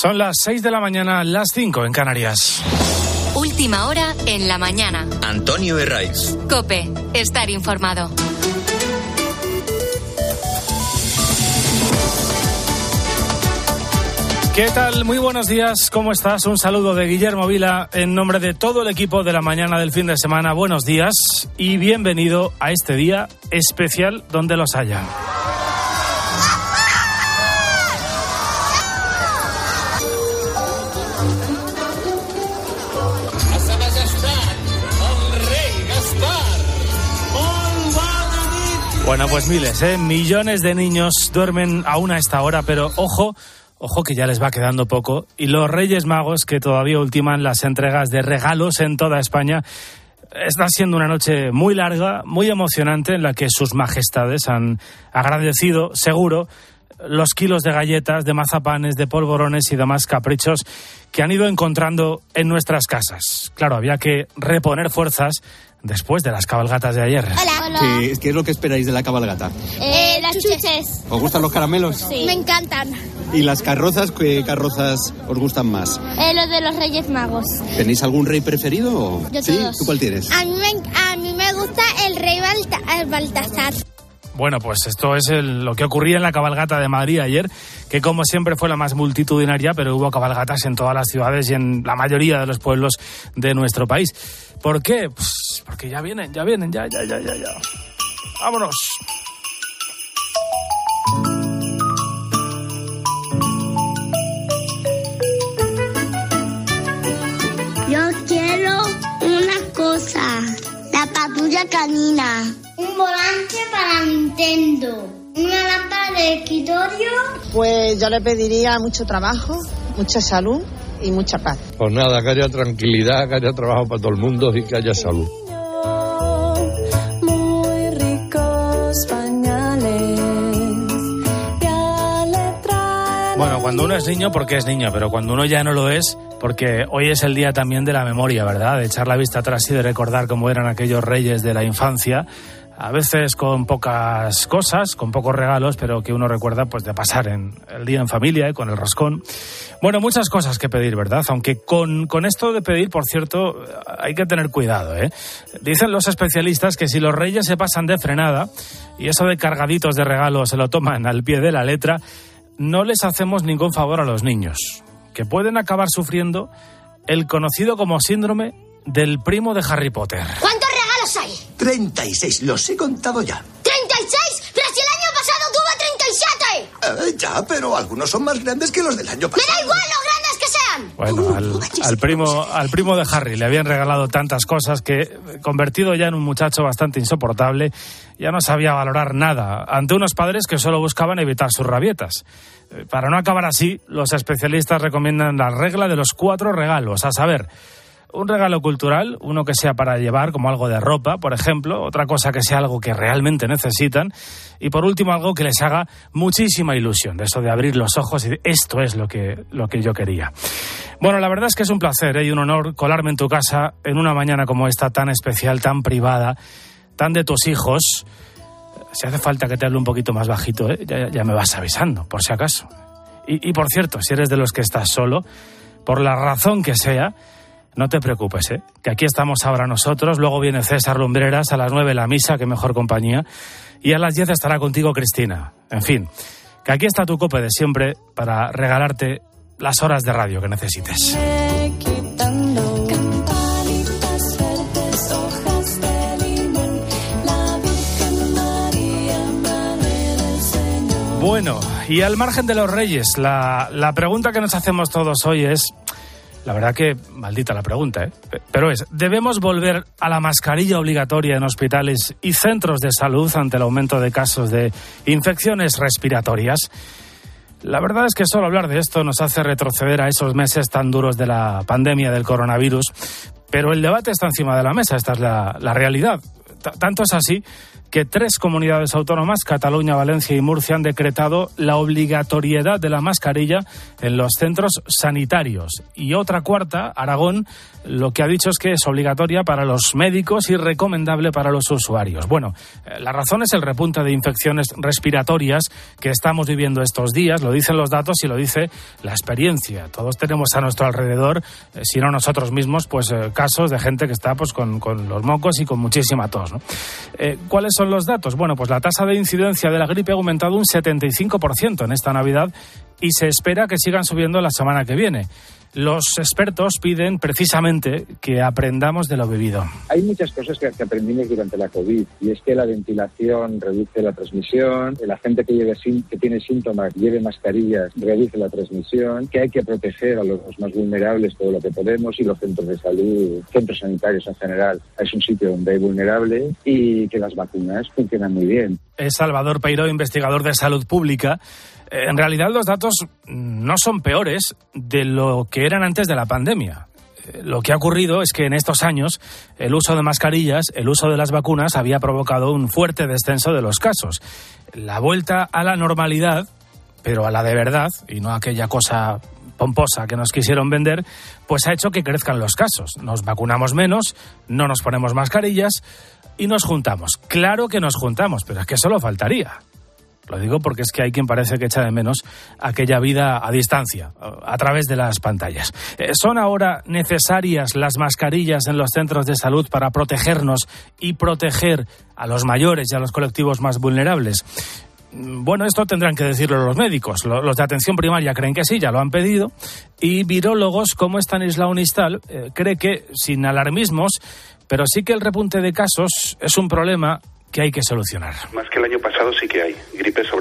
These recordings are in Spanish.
Son las 6 de la mañana, las 5 en Canarias. Última hora en la mañana. Antonio Herraiz. Cope, estar informado. ¿Qué tal? Muy buenos días, ¿cómo estás? Un saludo de Guillermo Vila en nombre de todo el equipo de la mañana del fin de semana. Buenos días y bienvenido a este día especial donde los haya. Bueno, pues miles, ¿eh? millones de niños duermen aún a esta hora, pero ojo, ojo que ya les va quedando poco. Y los Reyes Magos, que todavía ultiman las entregas de regalos en toda España, está siendo una noche muy larga, muy emocionante, en la que sus majestades han agradecido, seguro, los kilos de galletas, de mazapanes, de polvorones y demás caprichos que han ido encontrando en nuestras casas. Claro, había que reponer fuerzas después de las cabalgatas de ayer. Hola. Sí, ¿Qué es lo que esperáis de la cabalgata? Eh, las chuches. ¿Os gustan los caramelos? Sí. Me encantan. ¿Y las carrozas? ¿Qué carrozas os gustan más? Eh, los de los Reyes Magos. ¿Tenéis algún rey preferido? Yo ¿Sí? todos. ¿Tú cuál tienes? A mí me, a mí me gusta el Rey Balta- el Baltasar. Bueno, pues esto es el- lo que ocurría en la cabalgata de Madrid ayer, que como siempre fue la más multitudinaria, pero hubo cabalgatas en todas las ciudades y en la mayoría de los pueblos de nuestro país. ¿Por qué? Pues porque ya vienen, ya vienen, ya, ya, ya, ya, ya. Vámonos. Yo quiero una cosa. La patrulla canina. Un volante para Nintendo. Una lámpara de escritorio. Pues yo le pediría mucho trabajo, mucha salud y mucha paz. Pues nada, que haya tranquilidad, que haya trabajo para todo el mundo y que haya salud. Bueno, cuando uno es niño, porque es niño, pero cuando uno ya no lo es, porque hoy es el día también de la memoria, ¿verdad? De echar la vista atrás y de recordar cómo eran aquellos reyes de la infancia. A veces con pocas cosas, con pocos regalos, pero que uno recuerda pues de pasar en el día en familia, ¿eh? con el roscón. Bueno, muchas cosas que pedir, ¿verdad? Aunque con, con esto de pedir, por cierto, hay que tener cuidado, ¿eh? Dicen los especialistas que si los reyes se pasan de frenada y eso de cargaditos de regalos se lo toman al pie de la letra, no les hacemos ningún favor a los niños, que pueden acabar sufriendo el conocido como síndrome del primo de Harry Potter. ¿Cuántos regalos hay? 36, los he contado ya. ¡36! ¡Pero si el año pasado tuve 37! Eh, ya, pero algunos son más grandes que los del año ¡Me pasado. da igual lo grandes que sean! Bueno, al, al primo, al primo de Harry le habían regalado tantas cosas que, convertido ya en un muchacho bastante insoportable, ya no sabía valorar nada ante unos padres que solo buscaban evitar sus rabietas. Eh, Para no acabar así, los especialistas recomiendan la regla de los cuatro regalos, a saber, un regalo cultural, uno que sea para llevar, como algo de ropa, por ejemplo, otra cosa que sea algo que realmente necesitan, y por último algo que les haga muchísima ilusión, de eso de abrir los ojos y esto es lo que, lo que yo quería. Bueno, la verdad es que es un placer ¿eh? y un honor colarme en tu casa en una mañana como esta, tan especial, tan privada, tan de tus hijos. Si hace falta que te hable un poquito más bajito, ¿eh? ya, ya me vas avisando, por si acaso. Y, y por cierto, si eres de los que estás solo, por la razón que sea, no te preocupes, ¿eh? que aquí estamos ahora nosotros, luego viene César Lumbreras, a las nueve la misa, que mejor compañía, y a las diez estará contigo Cristina. En fin, que aquí está tu cope de siempre para regalarte las horas de radio que necesites. Bueno, y al margen de los reyes, la, la pregunta que nos hacemos todos hoy es, la verdad que maldita la pregunta, ¿eh? Pe- pero es, ¿debemos volver a la mascarilla obligatoria en hospitales y centros de salud ante el aumento de casos de infecciones respiratorias? La verdad es que solo hablar de esto nos hace retroceder a esos meses tan duros de la pandemia del coronavirus, pero el debate está encima de la mesa, esta es la, la realidad. Tanto es así que tres comunidades autónomas, Cataluña, Valencia y Murcia, han decretado la obligatoriedad de la mascarilla en los centros sanitarios. Y otra cuarta, Aragón, lo que ha dicho es que es obligatoria para los médicos y recomendable para los usuarios. Bueno, eh, la razón es el repunte de infecciones respiratorias que estamos viviendo estos días, lo dicen los datos y lo dice la experiencia. Todos tenemos a nuestro alrededor, eh, si no nosotros mismos, pues eh, casos de gente que está pues con, con los mocos y con muchísima tos. ¿Cuáles son los datos? Bueno, pues la tasa de incidencia de la gripe ha aumentado un 75% en esta Navidad y se espera que sigan subiendo la semana que viene. Los expertos piden precisamente que aprendamos de lo vivido. Hay muchas cosas que, aprendimos durante la COVID y es que la ventilación reduce la transmisión, la gente que, lleve, que tiene síntomas lleve mascarillas reduce la transmisión, que hay que proteger a los más vulnerables todo lo que podemos y los centros de salud, centros sanitarios en general, es un sitio donde hay vulnerables y que las vacunas funcionan muy bien. Es Salvador Peiro, investigador de salud pública. Eh, En realidad los datos no son peores de lo que eran antes de la pandemia. Eh, Lo que ha ocurrido es que en estos años el uso de mascarillas, el uso de las vacunas había provocado un fuerte descenso de los casos. La vuelta a la normalidad, pero a la de verdad, y no aquella cosa pomposa que nos quisieron vender, pues ha hecho que crezcan los casos. Nos vacunamos menos, no nos ponemos mascarillas y nos juntamos. Claro que nos juntamos, pero es que solo faltaría. Lo digo porque es que hay quien parece que echa de menos aquella vida a distancia, a través de las pantallas. Eh, ¿Son ahora necesarias las mascarillas en los centros de salud para protegernos y proteger a los mayores y a los colectivos más vulnerables? Mm, Bueno, esto tendrán que decirlo los médicos. Lo- Los de atención primaria creen que sí, ya lo han pedido. Y virólogos como Stanislao Nistal eh, cree que, sin alarmismos, pero sí que el repunte de casos es un problema que hay que solucionar. Más que el año pasado sí que hay, gripe sobre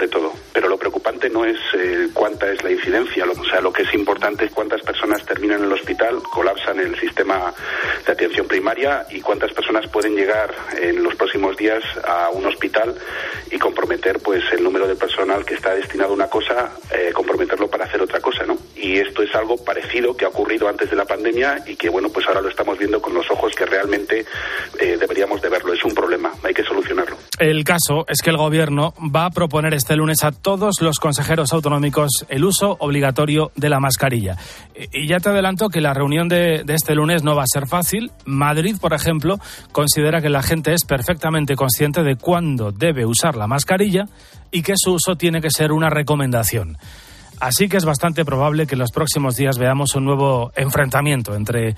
preocupante no es eh, cuánta es la incidencia, lo, o sea, lo que es importante es cuántas personas terminan en el hospital, colapsan el sistema de atención primaria y cuántas personas pueden llegar en los próximos días a un hospital y comprometer pues el número de personal que está destinado a una cosa, eh, comprometerlo para hacer otra cosa, ¿no? Y esto es algo parecido que ha ocurrido antes de la pandemia y que bueno, pues ahora lo estamos viendo con los ojos que realmente eh, deberíamos de verlo. Es un problema, hay que solucionarlo. El caso es que el Gobierno va a proponer este lunes a todos los consejeros autonómicos el uso obligatorio de la mascarilla. Y ya te adelanto que la reunión de, de este lunes no va a ser fácil. Madrid, por ejemplo, considera que la gente es perfectamente consciente de cuándo debe usar la mascarilla y que su uso tiene que ser una recomendación. Así que es bastante probable que en los próximos días veamos un nuevo enfrentamiento entre eh,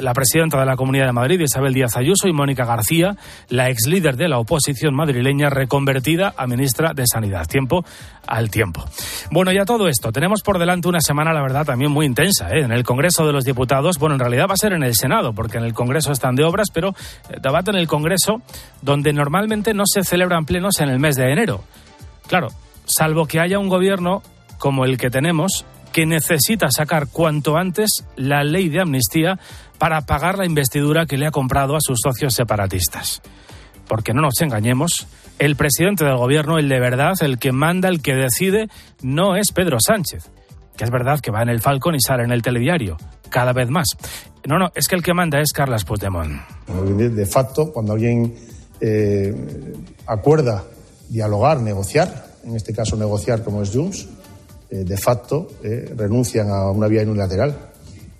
la presidenta de la Comunidad de Madrid, Isabel Díaz Ayuso, y Mónica García, la ex líder de la oposición madrileña reconvertida a ministra de Sanidad. Tiempo al tiempo. Bueno, ya todo esto. Tenemos por delante una semana, la verdad, también muy intensa. ¿eh? En el Congreso de los Diputados, bueno, en realidad va a ser en el Senado, porque en el Congreso están de obras, pero eh, debate en el Congreso donde normalmente no se celebran plenos en el mes de enero. Claro, salvo que haya un gobierno como el que tenemos, que necesita sacar cuanto antes la ley de amnistía para pagar la investidura que le ha comprado a sus socios separatistas. Porque no nos engañemos, el presidente del gobierno, el de verdad, el que manda, el que decide, no es Pedro Sánchez. Que es verdad que va en el Falcon y sale en el telediario, cada vez más. No, no, es que el que manda es Carlas Puigdemont. De facto, cuando alguien eh, acuerda dialogar, negociar, en este caso negociar como es Junts, eh, de facto eh, renuncian a una vía unilateral.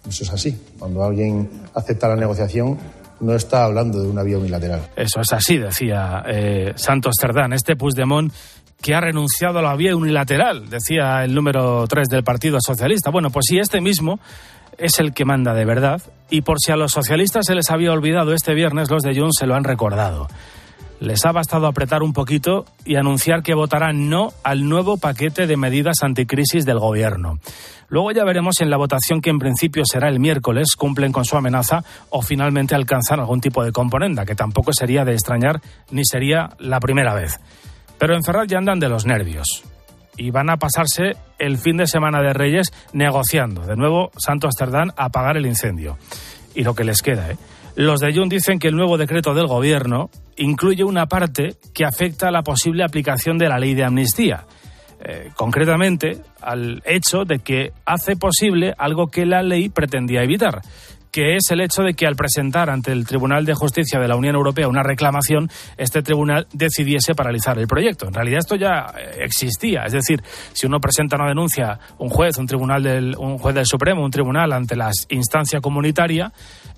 Eso es así. Cuando alguien acepta la negociación, no está hablando de una vía unilateral. Eso es así, decía eh, Santos Cerdán. Este Puigdemont que ha renunciado a la vía unilateral, decía el número 3 del Partido Socialista. Bueno, pues sí, este mismo es el que manda de verdad. Y por si a los socialistas se les había olvidado este viernes, los de Junts se lo han recordado. Les ha bastado apretar un poquito y anunciar que votarán no al nuevo paquete de medidas anticrisis del gobierno. Luego ya veremos en la votación que en principio será el miércoles, cumplen con su amenaza o finalmente alcanzan algún tipo de componenda, que tampoco sería de extrañar ni sería la primera vez. Pero en Ferraz ya andan de los nervios y van a pasarse el fin de semana de Reyes negociando. De nuevo, Santo Amsterdam a apagar el incendio. Y lo que les queda, ¿eh? Los de Jun dicen que el nuevo decreto del gobierno incluye una parte que afecta a la posible aplicación de la ley de amnistía. Eh, concretamente, al hecho de que hace posible algo que la ley pretendía evitar, que es el hecho de que al presentar ante el Tribunal de Justicia de la Unión Europea una reclamación, este tribunal decidiese paralizar el proyecto. En realidad esto ya eh, existía, es decir, si uno presenta una denuncia, un juez, un tribunal del, un juez del Supremo, un tribunal ante la instancia comunitaria,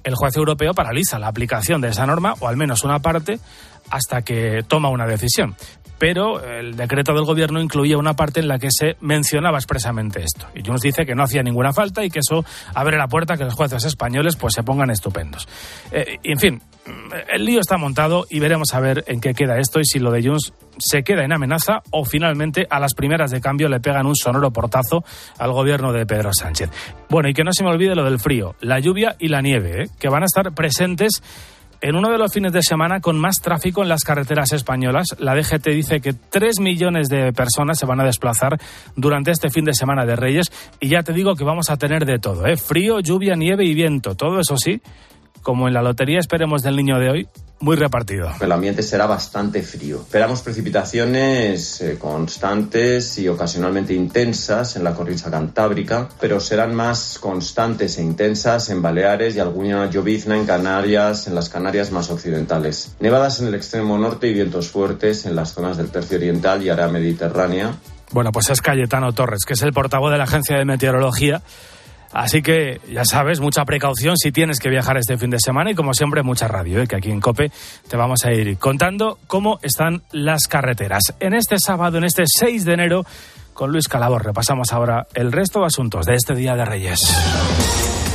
el juez europeo paraliza la aplicación de esa norma, o al menos una parte, hasta que toma una decisión. Pero el decreto del gobierno incluía una parte en la que se mencionaba expresamente esto. Y Junts dice que no hacía ninguna falta y que eso abre la puerta a que los jueces españoles pues se pongan estupendos. Eh, en fin, el lío está montado y veremos a ver en qué queda esto y si lo de Junts se queda en amenaza o finalmente a las primeras de cambio le pegan un sonoro portazo al gobierno de Pedro Sánchez. Bueno, y que no se me olvide lo del frío, la lluvia y la nieve, ¿eh? que van a estar presentes en uno de los fines de semana con más tráfico en las carreteras españolas. La DGT dice que 3 millones de personas se van a desplazar durante este fin de semana de Reyes y ya te digo que vamos a tener de todo, ¿eh? frío, lluvia, nieve y viento, todo eso sí, como en la lotería esperemos del niño de hoy, muy repartido. El ambiente será bastante frío. Esperamos precipitaciones eh, constantes y ocasionalmente intensas en la cornisa cantábrica, pero serán más constantes e intensas en Baleares y alguna llovizna en Canarias, en las Canarias más occidentales. Nevadas en el extremo norte y vientos fuertes en las zonas del tercio oriental y área mediterránea. Bueno, pues es Cayetano Torres, que es el portavoz de la Agencia de Meteorología. Así que ya sabes, mucha precaución si tienes que viajar este fin de semana y como siempre mucha radio, ¿eh? que aquí en Cope te vamos a ir contando cómo están las carreteras. En este sábado, en este 6 de enero, con Luis Calabor repasamos ahora el resto de asuntos de este Día de Reyes.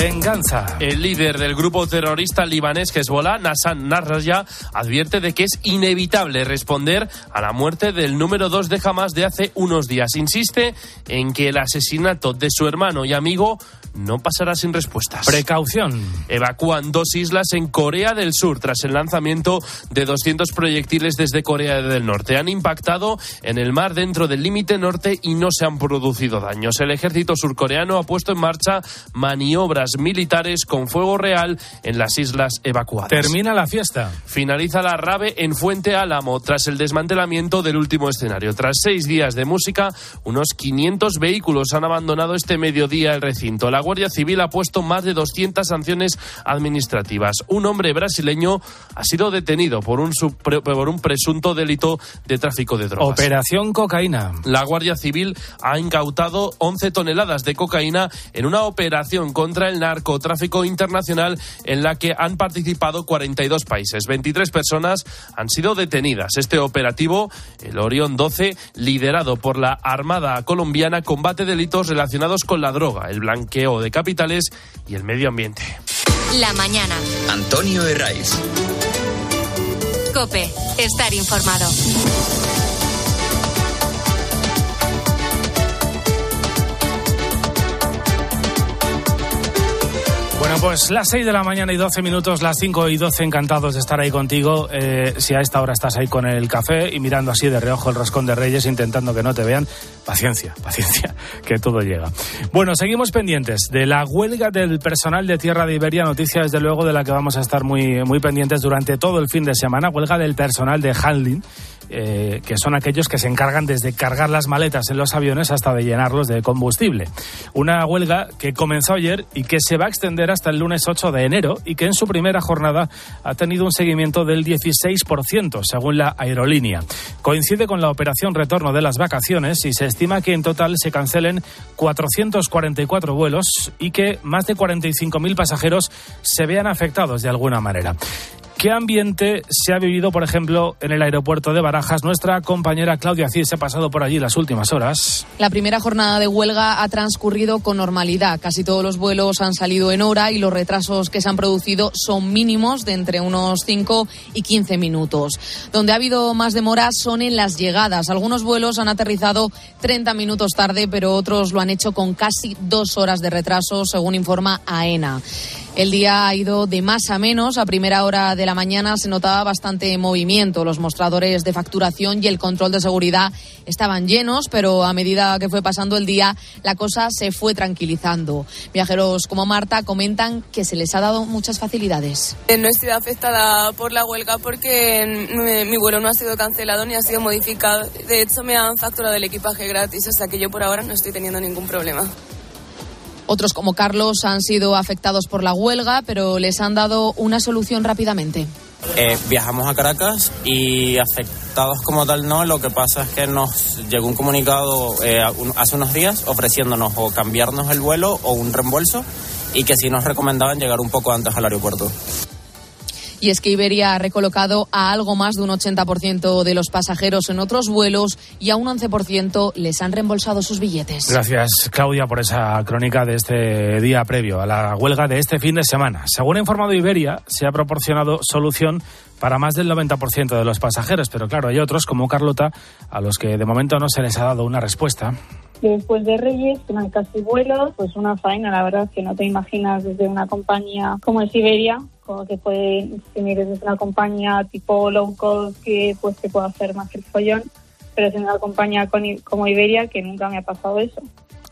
Venganza. El líder del grupo terrorista libanés Hezbollah, Nassan Nasrallah, advierte de que es inevitable responder a la muerte del número 2 de Hamas de hace unos días. Insiste en que el asesinato de su hermano y amigo no pasará sin respuestas. Precaución. Evacúan dos islas en Corea del Sur tras el lanzamiento de 200 proyectiles desde Corea del Norte. Han impactado en el mar dentro del límite norte y no se han producido daños. El ejército surcoreano ha puesto en marcha maniobras militares con fuego real en las islas evacuadas. Termina la fiesta. Finaliza la rave en Fuente Álamo tras el desmantelamiento del último escenario. Tras seis días de música, unos 500 vehículos han abandonado este mediodía el recinto. La Guardia Civil ha puesto más de 200 sanciones administrativas. Un hombre brasileño ha sido detenido por un, por un presunto delito de tráfico de drogas. Operación Cocaína. La Guardia Civil ha incautado 11 toneladas de cocaína en una operación contra el narcotráfico internacional en la que han participado 42 países. 23 personas han sido detenidas. Este operativo, el Orión 12, liderado por la Armada colombiana, combate delitos relacionados con la droga, el blanqueo de capitales y el medio ambiente. La mañana. Antonio Herraiz. Cope, estar informado. Bueno, pues las 6 de la mañana y 12 minutos, las 5 y 12, encantados de estar ahí contigo. Eh, si a esta hora estás ahí con el café y mirando así de reojo el roscón de Reyes, intentando que no te vean, paciencia, paciencia, que todo llega. Bueno, seguimos pendientes de la huelga del personal de Tierra de Iberia, noticia desde luego de la que vamos a estar muy, muy pendientes durante todo el fin de semana, huelga del personal de handling. Eh, que son aquellos que se encargan desde cargar las maletas en los aviones hasta de llenarlos de combustible. Una huelga que comenzó ayer y que se va a extender hasta el lunes 8 de enero y que en su primera jornada ha tenido un seguimiento del 16%, según la aerolínea. Coincide con la operación retorno de las vacaciones y se estima que en total se cancelen 444 vuelos y que más de 45.000 pasajeros se vean afectados de alguna manera. ¿Qué ambiente se ha vivido, por ejemplo, en el aeropuerto de Barajas? Nuestra compañera Claudia Cid se ha pasado por allí las últimas horas. La primera jornada de huelga ha transcurrido con normalidad. Casi todos los vuelos han salido en hora y los retrasos que se han producido son mínimos de entre unos 5 y 15 minutos. Donde ha habido más demoras son en las llegadas. Algunos vuelos han aterrizado 30 minutos tarde, pero otros lo han hecho con casi dos horas de retraso, según informa AENA. El día ha ido de más a menos. A primera hora de la mañana se notaba bastante movimiento. Los mostradores de facturación y el control de seguridad estaban llenos, pero a medida que fue pasando el día, la cosa se fue tranquilizando. Viajeros como Marta comentan que se les ha dado muchas facilidades. No he sido afectada por la huelga porque mi, mi vuelo no ha sido cancelado ni ha sido modificado. De hecho, me han facturado el equipaje gratis, o sea que yo por ahora no estoy teniendo ningún problema. Otros como Carlos han sido afectados por la huelga, pero les han dado una solución rápidamente. Eh, viajamos a Caracas y afectados como tal no, lo que pasa es que nos llegó un comunicado eh, hace unos días ofreciéndonos o cambiarnos el vuelo o un reembolso y que sí nos recomendaban llegar un poco antes al aeropuerto. Y es que Iberia ha recolocado a algo más de un 80% de los pasajeros en otros vuelos y a un 11% les han reembolsado sus billetes. Gracias, Claudia, por esa crónica de este día previo a la huelga de este fin de semana. Según ha informado Iberia, se ha proporcionado solución para más del 90% de los pasajeros, pero claro, hay otros, como Carlota, a los que de momento no se les ha dado una respuesta. Después de Reyes, hay casi vuelos, pues una faena, la verdad, que no te imaginas desde una compañía como es Iberia, como que puede, si mires desde una compañía tipo low cost, que pues te puede hacer más el follón, pero es una compañía con- como Iberia que nunca me ha pasado eso.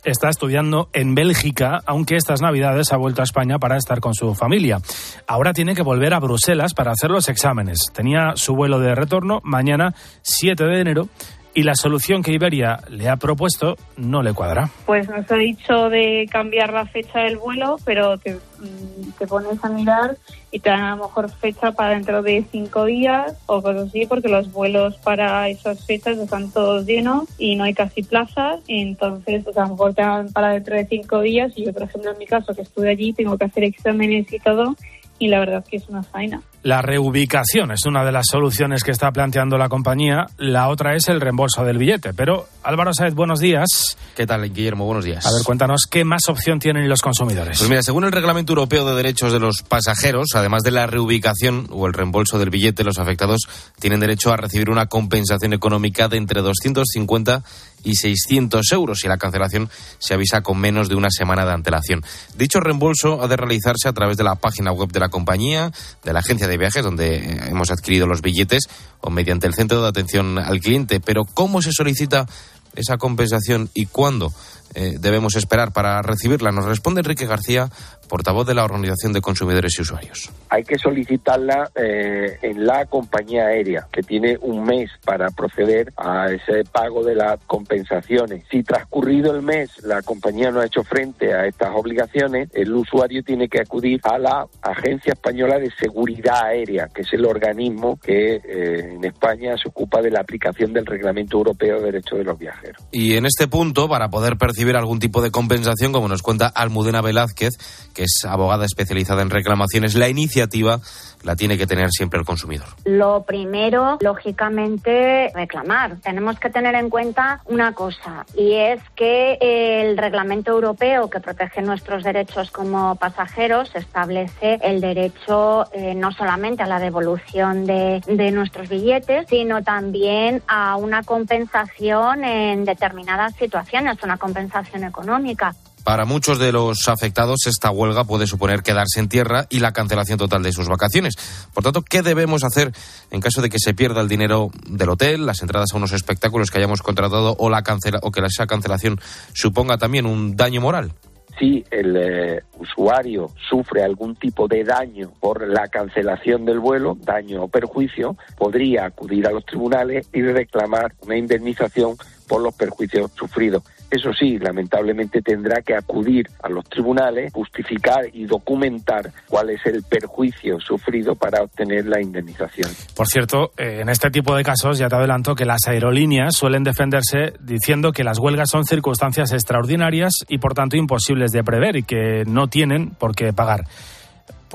Está estudiando en Bélgica, aunque estas navidades ha vuelto a España para estar con su familia. Ahora tiene que volver a Bruselas para hacer los exámenes. Tenía su vuelo de retorno mañana 7 de enero y la solución que Iberia le ha propuesto no le cuadra. Pues nos ha dicho de cambiar la fecha del vuelo, pero te, mm, te pones a mirar y te dan a lo mejor fecha para dentro de cinco días o cosas así, porque los vuelos para esas fechas están todos llenos y no hay casi plazas. Entonces, pues a lo mejor te dan para dentro de cinco días. Y yo, por ejemplo, en mi caso, que estuve allí, tengo que hacer exámenes y todo. Y la verdad es que es una faena. La reubicación es una de las soluciones que está planteando la compañía. La otra es el reembolso del billete. Pero Álvaro Saez, buenos días. ¿Qué tal, Guillermo? Buenos días. A ver, cuéntanos qué más opción tienen los consumidores. Pues mira, según el Reglamento Europeo de Derechos de los Pasajeros, además de la reubicación o el reembolso del billete, los afectados tienen derecho a recibir una compensación económica de entre 250 y 600 euros si la cancelación se avisa con menos de una semana de antelación. Dicho reembolso ha de realizarse a través de la página web de la compañía, de la agencia de viajes donde eh, hemos adquirido los billetes o mediante el centro de atención al cliente. Pero ¿cómo se solicita esa compensación y cuándo eh, debemos esperar para recibirla? Nos responde Enrique García, portavoz de la Organización de Consumidores y Usuarios. hay que solicitarla eh, en la compañía aérea, que tiene un mes para proceder a ese pago de las compensaciones. Si transcurrido el mes la compañía no ha hecho frente a estas obligaciones, el usuario tiene que acudir a la Agencia Española de Seguridad Aérea, que es el organismo que eh, en España se ocupa de la aplicación del Reglamento Europeo de Derechos de los Viajeros. Y en este punto, para poder percibir algún tipo de compensación, como nos cuenta Almudena Velázquez, que es abogada especializada en reclamaciones, la iniciativa la tiene que tener siempre el consumidor. Lo primero, lógicamente, reclamar. Tenemos que tener en cuenta una cosa, y es que el reglamento europeo que protege nuestros derechos como pasajeros establece el derecho eh, no solamente a la devolución de, de nuestros billetes, sino también a una compensación en determinadas situaciones, una compensación económica. Para muchos de los afectados, esta huelga puede suponer quedarse en tierra y la cancelación total de sus vacaciones. Por tanto, ¿qué debemos hacer en caso de que se pierda el dinero del hotel, las entradas a unos espectáculos que hayamos contratado o, la cancela o que esa cancelación suponga también un daño moral? si el eh, usuario sufre algún tipo de daño por la cancelación del vuelo, daño o perjuicio, podría acudir a los tribunales y reclamar una indemnización por los perjuicios sufridos. Eso sí, lamentablemente tendrá que acudir a los tribunales, justificar y documentar cuál es el perjuicio sufrido para obtener la indemnización. Por cierto, eh, en este tipo de casos ya te adelanto que las aerolíneas suelen defenderse diciendo que las huelgas son circunstancias extraordinarias y por tanto imposibles de prever y que no tienen por qué pagar.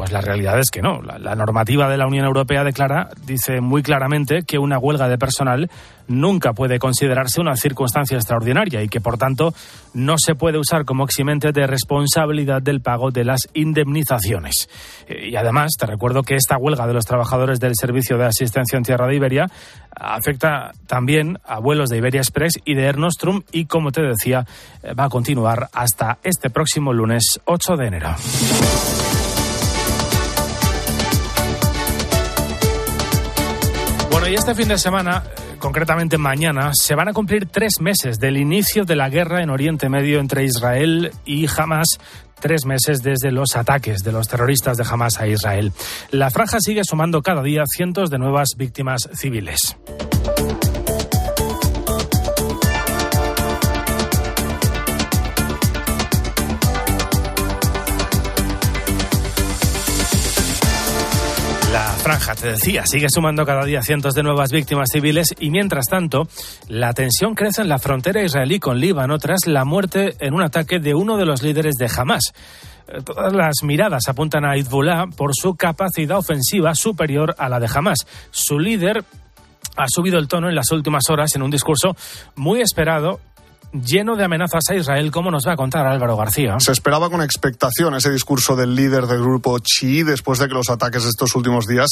Pues la realidad es que no. La, normativa de la Unión Europea declara, dice muy claramente que una huelga de personal nunca puede considerarse una circunstancia extraordinaria y que por tanto no se puede usar como eximente de responsabilidad del pago de las indemnizaciones. Y además, te recuerdo que esta huelga de los trabajadores del Servicio de Asistencia en Tierra de Iberia afecta también a vuelos de Iberia Express y de Air Nostrum y, como te decía, va a continuar hasta este próximo lunes 8 de enero. Este fin de semana, concretamente mañana, se van a cumplir tres meses del inicio de la guerra en Oriente Medio entre Israel y Hamas. Tres meses desde los ataques de los terroristas de Hamas a Israel. La franja sigue sumando cada día cientos de nuevas víctimas civiles. Franja, te decía, sigue sumando cada día cientos de nuevas víctimas civiles y mientras tanto, la tensión crece en la frontera israelí con Líbano tras la muerte en un ataque de uno de los líderes de Hamas. Eh, Todas las miradas apuntan a Hezbollah por su capacidad ofensiva superior a la de Hamas. Su líder ha subido el tono en las últimas horas en un discurso muy esperado lleno de amenazas a Israel, como nos va a contar Álvaro García. Se esperaba con expectación ese discurso del líder del grupo chií después de que los ataques de estos últimos días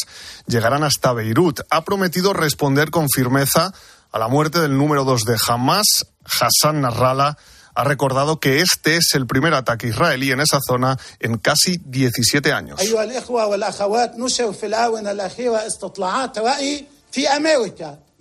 llegaran hasta Beirut. Ha prometido responder con firmeza a la muerte del número dos de Hamas, Hassan Nasrallah. Ha recordado que este es el primer ataque israelí en esa zona en casi 17 años.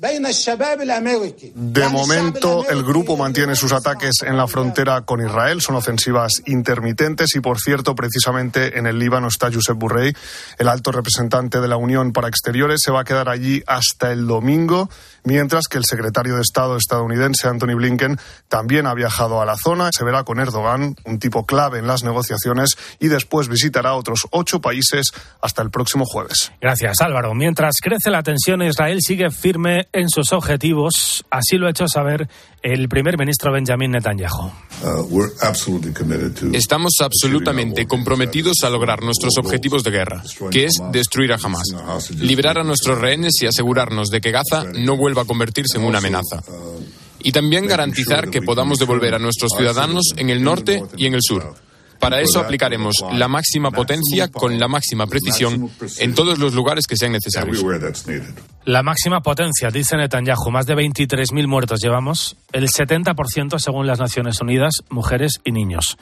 De momento, el grupo mantiene sus ataques en la frontera con Israel. Son ofensivas intermitentes y, por cierto, precisamente en el Líbano está Josep Burrey, el alto representante de la Unión para Exteriores. Se va a quedar allí hasta el domingo, mientras que el secretario de Estado estadounidense, Anthony Blinken, también ha viajado a la zona. Se verá con Erdogan, un tipo clave en las negociaciones, y después visitará otros ocho países hasta el próximo jueves. Gracias, Álvaro. Mientras crece la tensión, Israel sigue firme en sus objetivos. Así lo ha hecho saber el primer ministro Benjamin Netanyahu. Estamos absolutamente comprometidos a lograr nuestros objetivos de guerra, que es destruir a Hamas, liberar a nuestros rehenes y asegurarnos de que Gaza no vuelva a convertirse en una amenaza. Y también garantizar que podamos devolver a nuestros ciudadanos en el norte y en el sur. Para eso aplicaremos la máxima potencia con la máxima precisión en todos los lugares que sean necesarios. La máxima potencia, dice Netanyahu, más de 23.000 muertos llevamos, el 70% según las Naciones Unidas, mujeres y niños.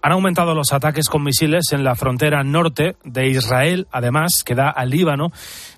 Han aumentado los ataques con misiles en la frontera norte de Israel, además, que da al Líbano.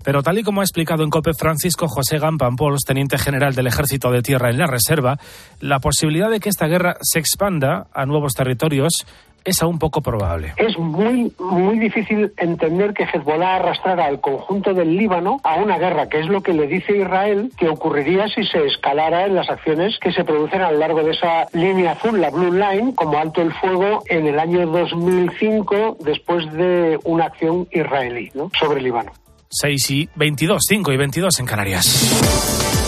Pero tal y como ha explicado en COPE Francisco José Gampampols, teniente general del Ejército de Tierra en la Reserva, la posibilidad de que esta guerra se expanda a nuevos territorios es aún poco probable. Es muy, muy difícil entender que Hezbollah arrastrara al conjunto del Líbano a una guerra, que es lo que le dice Israel que ocurriría si se escalara en las acciones que se producen a lo largo de esa línea azul, la Blue Line, como alto el fuego en el año 2005, después de una acción israelí ¿no? sobre Líbano. 6 y 22, 5 y 22 en Canarias.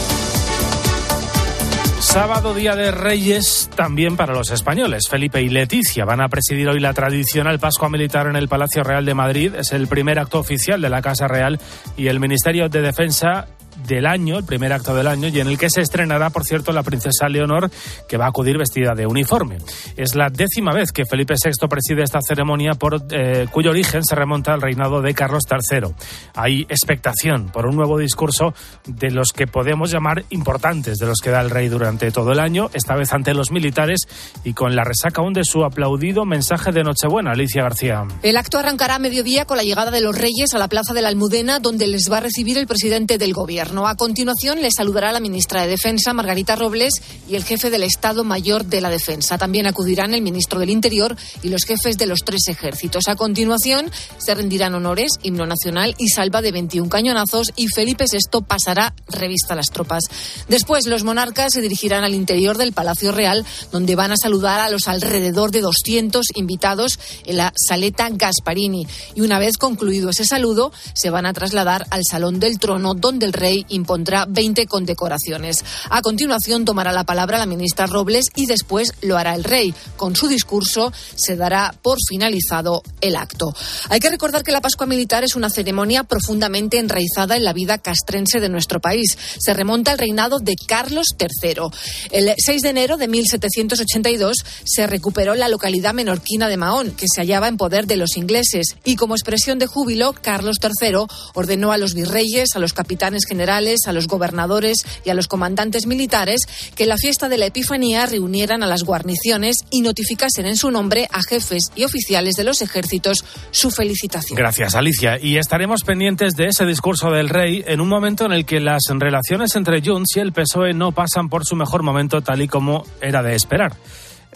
Sábado, Día de Reyes, también para los españoles. Felipe y Leticia van a presidir hoy la tradicional Pascua Militar en el Palacio Real de Madrid. Es el primer acto oficial de la Casa Real y el Ministerio de Defensa del año, el primer acto del año, y en el que se estrenará, por cierto, la princesa Leonor, que va a acudir vestida de uniforme. Es la décima vez que Felipe VI preside esta ceremonia, por, eh, cuyo origen se remonta al reinado de Carlos III. Hay expectación por un nuevo discurso de los que podemos llamar importantes, de los que da el rey durante todo el año, esta vez ante los militares y con la resaca aún de su aplaudido mensaje de Nochebuena, Alicia García. El acto arrancará a mediodía con la llegada de los reyes a la Plaza de la Almudena, donde les va a recibir el presidente del gobierno. A continuación les saludará la ministra de Defensa, Margarita Robles, y el jefe del Estado Mayor de la Defensa. También acudirán el ministro del Interior y los jefes de los tres ejércitos. A continuación se rendirán honores, himno nacional y salva de 21 cañonazos y Felipe VI pasará revista a las tropas. Después los monarcas se dirigirán al interior del Palacio Real, donde van a saludar a los alrededor de 200 invitados en la Saleta Gasparini. Y una vez concluido ese saludo, se van a trasladar al Salón del Trono, donde el rey impondrá 20 condecoraciones. A continuación tomará la palabra la ministra Robles y después lo hará el rey. Con su discurso se dará por finalizado el acto. Hay que recordar que la Pascua Militar es una ceremonia profundamente enraizada en la vida castrense de nuestro país. Se remonta al reinado de Carlos III. El 6 de enero de 1782 se recuperó la localidad menorquina de Mahón, que se hallaba en poder de los ingleses, y como expresión de júbilo, Carlos III ordenó a los virreyes, a los capitanes generales, a los gobernadores y a los comandantes militares que en la fiesta de la Epifanía reunieran a las guarniciones y notificasen en su nombre a jefes y oficiales de los ejércitos su felicitación. Gracias, Alicia. Y estaremos pendientes de ese discurso del rey en un momento en el que las relaciones entre Junts y el PSOE no pasan por su mejor momento, tal y como era de esperar.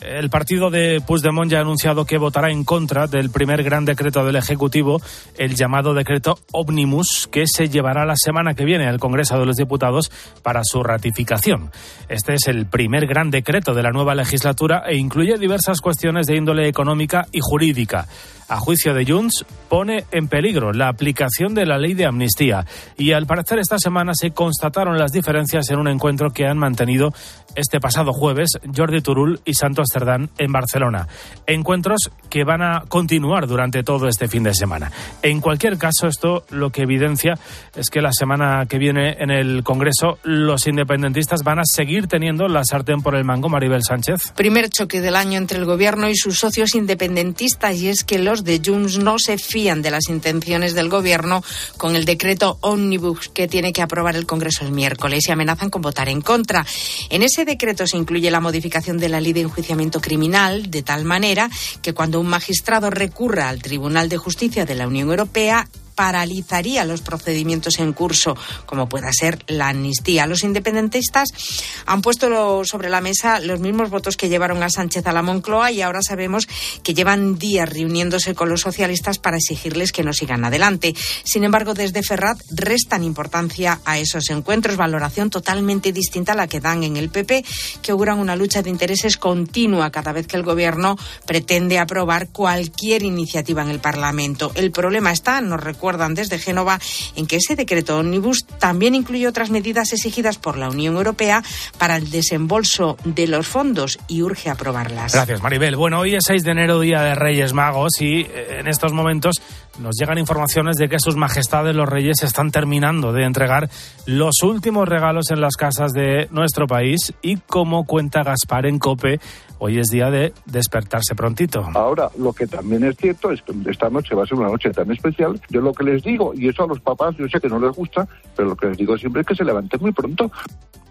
El partido de Puigdemont ya ha anunciado que votará en contra del primer gran decreto del Ejecutivo, el llamado decreto Omnibus, que se llevará la semana que viene al Congreso de los Diputados para su ratificación. Este es el primer gran decreto de la nueva legislatura e incluye diversas cuestiones de índole económica y jurídica. a juicio de Junts, pone en peligro la aplicación de la ley de amnistía. Y al parecer esta semana se constataron las diferencias en un encuentro que han mantenido este pasado jueves Jordi Turul y Santos Cerdán en Barcelona. Encuentros que van a continuar durante todo este fin de semana. En cualquier caso, esto lo que evidencia es que la semana que viene en el Congreso los independentistas van a seguir teniendo la sartén por el mango, Maribel Sánchez. Primer choque del año entre el gobierno y sus socios independentistas y es que los de Junts no se fían de las intenciones del gobierno con el decreto Omnibus que tiene que aprobar el Congreso el miércoles y amenazan con votar en contra. En ese decreto se incluye la modificación de la ley de enjuiciamiento criminal de tal manera que cuando un magistrado recurra al Tribunal de Justicia de la Unión Europea paralizaría los procedimientos en curso, como pueda ser la amnistía. Los independentistas han puesto sobre la mesa los mismos votos que llevaron a Sánchez a la Moncloa y ahora sabemos que llevan días reuniéndose con los socialistas para exigirles que no sigan adelante. Sin embargo, desde Ferrat restan importancia a esos encuentros, valoración totalmente distinta a la que dan en el PP, que auguran una lucha de intereses continua cada vez que el Gobierno pretende aprobar cualquier iniciativa en el Parlamento. El problema está, nos recuerda recuerdan desde Génova en que ese decreto ómnibus también incluye otras medidas exigidas por la Unión Europea para el desembolso de los fondos y urge aprobarlas. Gracias, Maribel. Bueno, hoy es 6 de enero, Día de Reyes Magos, y eh, en estos momentos nos llegan informaciones de que sus majestades los reyes están terminando de entregar los últimos regalos en las casas de nuestro país y como cuenta Gaspar en Cope, hoy es día de despertarse prontito. Ahora, lo que también es cierto es que esta noche va a ser una noche tan especial. Yo lo que les digo, y eso a los papás yo sé que no les gusta, pero lo que les digo siempre es que se levanten muy pronto.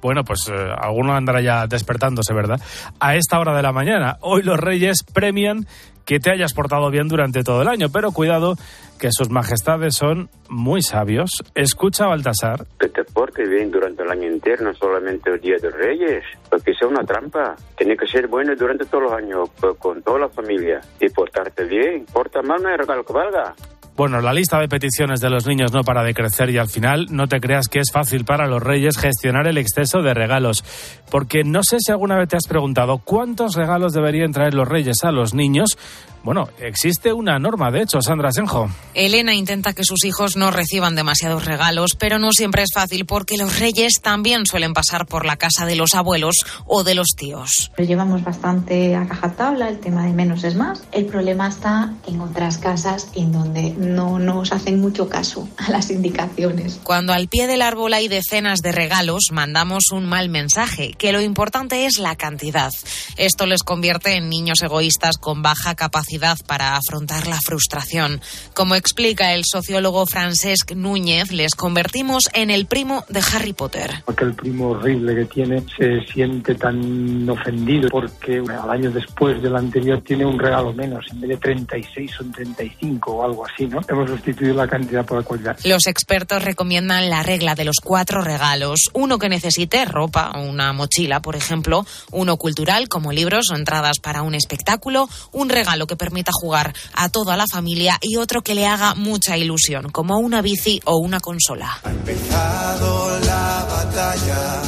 Bueno, pues eh, alguno andará ya despertándose, ¿verdad? A esta hora de la mañana. Hoy los reyes premian que te hayas portado bien durante todo el año, pero cuidado que sus majestades son muy sabios. Escucha Baltasar. Que te portes bien durante el año entero, no solamente el Día de Reyes, porque sea una trampa. Tiene que ser bueno durante todos los años, pues, con toda la familia, y portarte bien. Porta mal no hay regalo que valga. Bueno, la lista de peticiones de los niños no para de crecer y al final no te creas que es fácil para los reyes gestionar el exceso de regalos. Porque no sé si alguna vez te has preguntado cuántos regalos deberían traer los reyes a los niños. Bueno, existe una norma, de hecho, Sandra Senjo. Elena intenta que sus hijos no reciban demasiados regalos, pero no siempre es fácil porque los reyes también suelen pasar por la casa de los abuelos o de los tíos. Lo llevamos bastante a cajatabla, el tema de menos es más. El problema está en otras casas en donde no nos hacen mucho caso a las indicaciones. Cuando al pie del árbol hay decenas de regalos, mandamos un mal mensaje, que lo importante es la cantidad. Esto les convierte en niños egoístas con baja capacidad para afrontar la frustración. Como explica el sociólogo Francesc Núñez, les convertimos en el primo de Harry Potter. Aquel primo horrible que tiene se siente tan ofendido porque al año después del anterior tiene un regalo menos, en vez de 36 son 35 o algo así, ¿no? Hemos sustituido la cantidad por la calidad. Los expertos recomiendan la regla de los cuatro regalos. Uno que necesite ropa, una mochila, por ejemplo, uno cultural como libros o entradas para un espectáculo, un regalo que permita jugar a toda la familia y otro que le haga mucha ilusión, como una bici o una consola. Ha empezado la batalla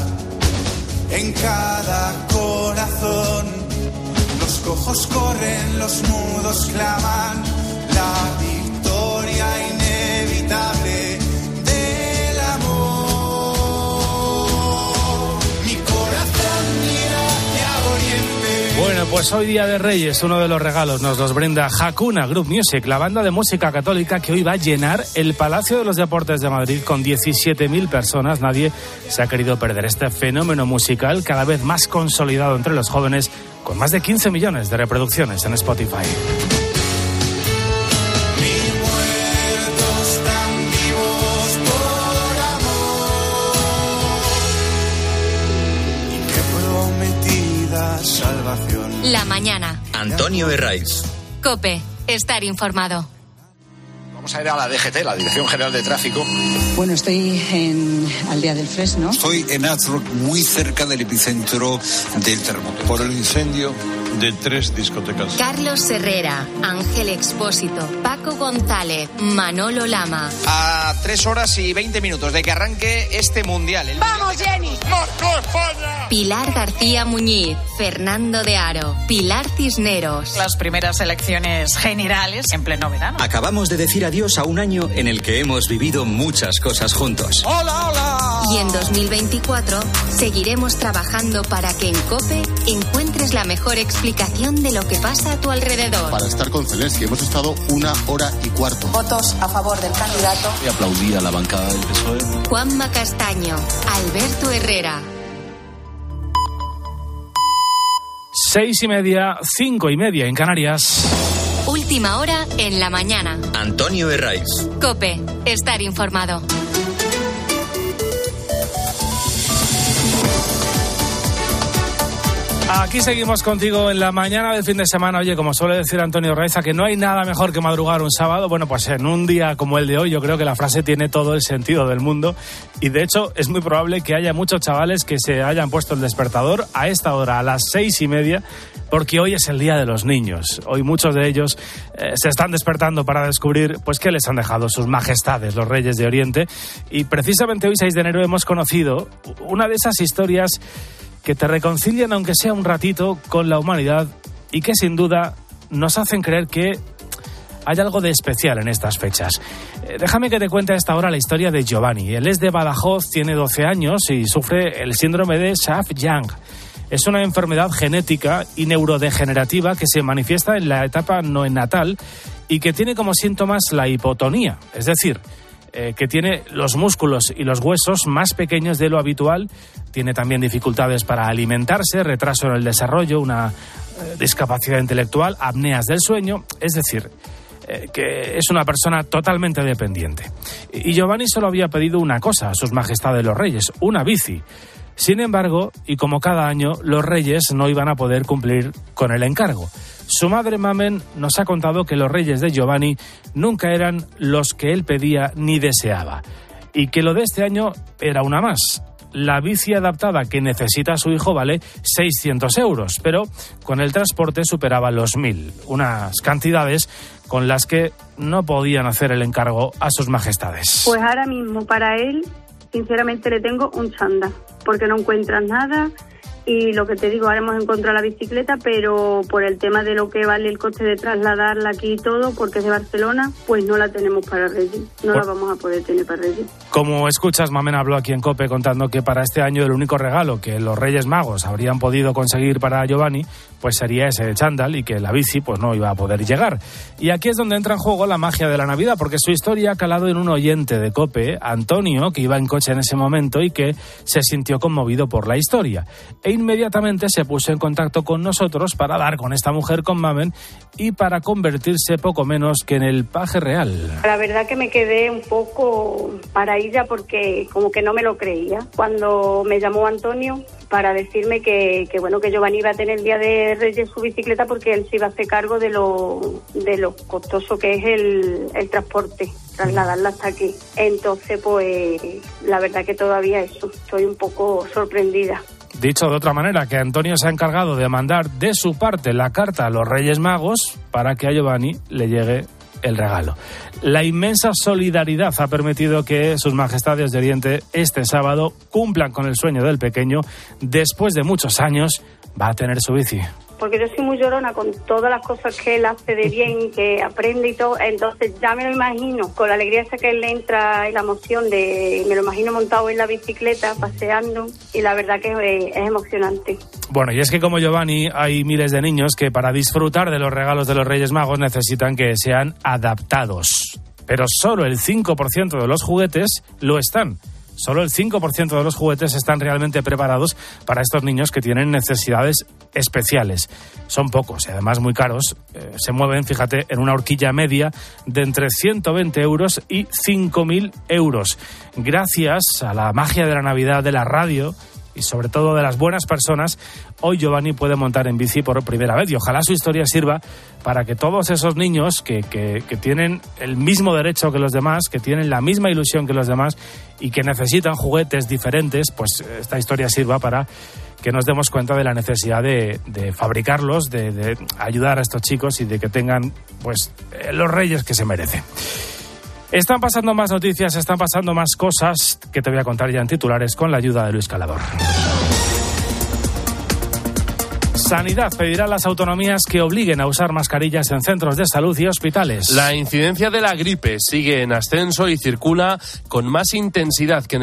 en cada corazón. Los cojos corren, los mudos claman la victoria Pues hoy Día de Reyes, uno de los regalos nos los brinda Hakuna Group Music, la banda de música católica que hoy va a llenar el Palacio de los Deportes de Madrid con 17.000 personas. Nadie se ha querido perder este fenómeno musical cada vez más consolidado entre los jóvenes, con más de 15 millones de reproducciones en Spotify. Antonio Herraiz. Cope. Estar informado. Vamos a ir a la DGT, la Dirección General de Tráfico. Bueno, estoy en Aldea del Fresno. Estoy en Azrock, muy cerca del epicentro del terremoto. Por el incendio de tres discotecas. Carlos Herrera, Ángel Expósito, Paco González, Manolo Lama. A tres horas y veinte minutos de que arranque este mundial. El ¡Vamos, Jenny! Pilar García Muñiz, Fernando de Aro, Pilar Cisneros. Las primeras elecciones generales en pleno verano. Acabamos de decir adiós a un año en el que hemos vivido muchas cosas juntos. ¡Hola, hola! Y en 2024 seguiremos trabajando para que en COPE encuentres la mejor explicación de lo que pasa a tu alrededor. Para estar con Zelensky hemos estado una hora y cuarto. Votos a favor del candidato. Y aplaudí a la bancada del PSOE. Juanma Castaño, Alberto Herrera. Seis y media, cinco y media en Canarias. Última hora en la mañana. Antonio Herraiz. COPE, estar informado. Aquí seguimos contigo en la mañana del fin de semana. Oye, como suele decir Antonio Raiza, que no hay nada mejor que madrugar un sábado. Bueno, pues en un día como el de hoy, yo creo que la frase tiene todo el sentido del mundo. Y de hecho, es muy probable que haya muchos chavales que se hayan puesto el despertador a esta hora, a las seis y media, porque hoy es el día de los niños. Hoy muchos de ellos eh, se están despertando para descubrir, pues, qué les han dejado sus majestades, los reyes de Oriente. Y precisamente hoy, 6 de enero, hemos conocido una de esas historias que te reconcilian, aunque sea un ratito, con la humanidad y que sin duda nos hacen creer que hay algo de especial en estas fechas. Eh, déjame que te cuente a esta hora la historia de Giovanni. Él es de Badajoz, tiene 12 años y sufre el síndrome de Shaft-Yang. Es una enfermedad genética y neurodegenerativa que se manifiesta en la etapa neonatal y que tiene como síntomas la hipotonía, es decir, eh, que tiene los músculos y los huesos más pequeños de lo habitual, tiene también dificultades para alimentarse, retraso en el desarrollo, una eh, discapacidad intelectual, apneas del sueño, es decir, eh, que es una persona totalmente dependiente. Y Giovanni solo había pedido una cosa a sus majestades los reyes, una bici. Sin embargo, y como cada año, los reyes no iban a poder cumplir con el encargo. Su madre Mamen nos ha contado que los reyes de Giovanni nunca eran los que él pedía ni deseaba, y que lo de este año era una más. La bici adaptada que necesita su hijo vale 600 euros, pero con el transporte superaba los 1.000, unas cantidades con las que no podían hacer el encargo a sus majestades. Pues ahora mismo para él, sinceramente le tengo un chanda, porque no encuentras nada y lo que te digo, ahora hemos encontrado la bicicleta, pero por el tema de lo que vale el coste de trasladarla aquí y todo, porque es de Barcelona, pues no la tenemos para Reyes, no la vamos a poder tener para Reyes. Como escuchas, Mamen habló aquí en COPE contando que para este año el único regalo que los Reyes Magos habrían podido conseguir para Giovanni, pues sería ese chándal y que la bici pues no iba a poder llegar. Y aquí es donde entra en juego la magia de la Navidad, porque su historia ha calado en un oyente de COPE, Antonio, que iba en coche en ese momento y que se sintió conmovido por la historia. E inmediatamente se puso en contacto con nosotros para dar con esta mujer, con Mamen, y para convertirse poco menos que en el paje real. La verdad que me quedé un poco para ella porque como que no me lo creía. Cuando me llamó Antonio para decirme que, que, bueno que Giovanni iba a tener el día de Reyes su bicicleta porque él se iba a hacer cargo de lo de lo costoso que es el, el transporte trasladarla hasta aquí entonces pues la verdad que todavía eso estoy un poco sorprendida Dicho de otra manera, que Antonio se ha encargado de mandar de su parte la carta a los Reyes Magos para que a Giovanni le llegue el regalo. La inmensa solidaridad ha permitido que sus majestades de Oriente este sábado cumplan con el sueño del pequeño. Después de muchos años va a tener su bici porque yo soy muy llorona con todas las cosas que él hace de bien, que aprende y todo, entonces ya me lo imagino, con la alegría esa que él le entra y la emoción de, me lo imagino montado en la bicicleta, paseando, y la verdad que es, emocionante. Bueno, y es que como Giovanni hay miles de niños que para disfrutar de los regalos de los Reyes Magos necesitan que sean adaptados, pero solo el 5% de los juguetes lo están. Solo el 5% de los juguetes están realmente preparados para estos niños que tienen necesidades especiales. Son pocos y además muy caros. Eh, se mueven, fíjate, en una horquilla media de entre 120 euros y 5.000 euros. Gracias a la magia de la Navidad de la radio y sobre todo de las buenas personas, hoy Giovanni puede montar en bici por primera vez y ojalá su historia sirva para que todos esos niños que, que, que tienen el mismo derecho que los demás, que tienen la misma ilusión que los demás y que necesitan juguetes diferentes, pues esta historia sirva para que nos demos cuenta de la necesidad de, fabricarlos, de, de, ayudar a estos chicos y de que tengan pues eh, los reyes que se merecen. Están pasando más noticias, están pasando más cosas que te voy a contar ya en titulares con la ayuda de Luis Calador. Sanidad pedirá a las autonomías que obliguen a usar mascarillas en centros de salud y hospitales. La incidencia de la gripe sigue en ascenso y circula con más intensidad que,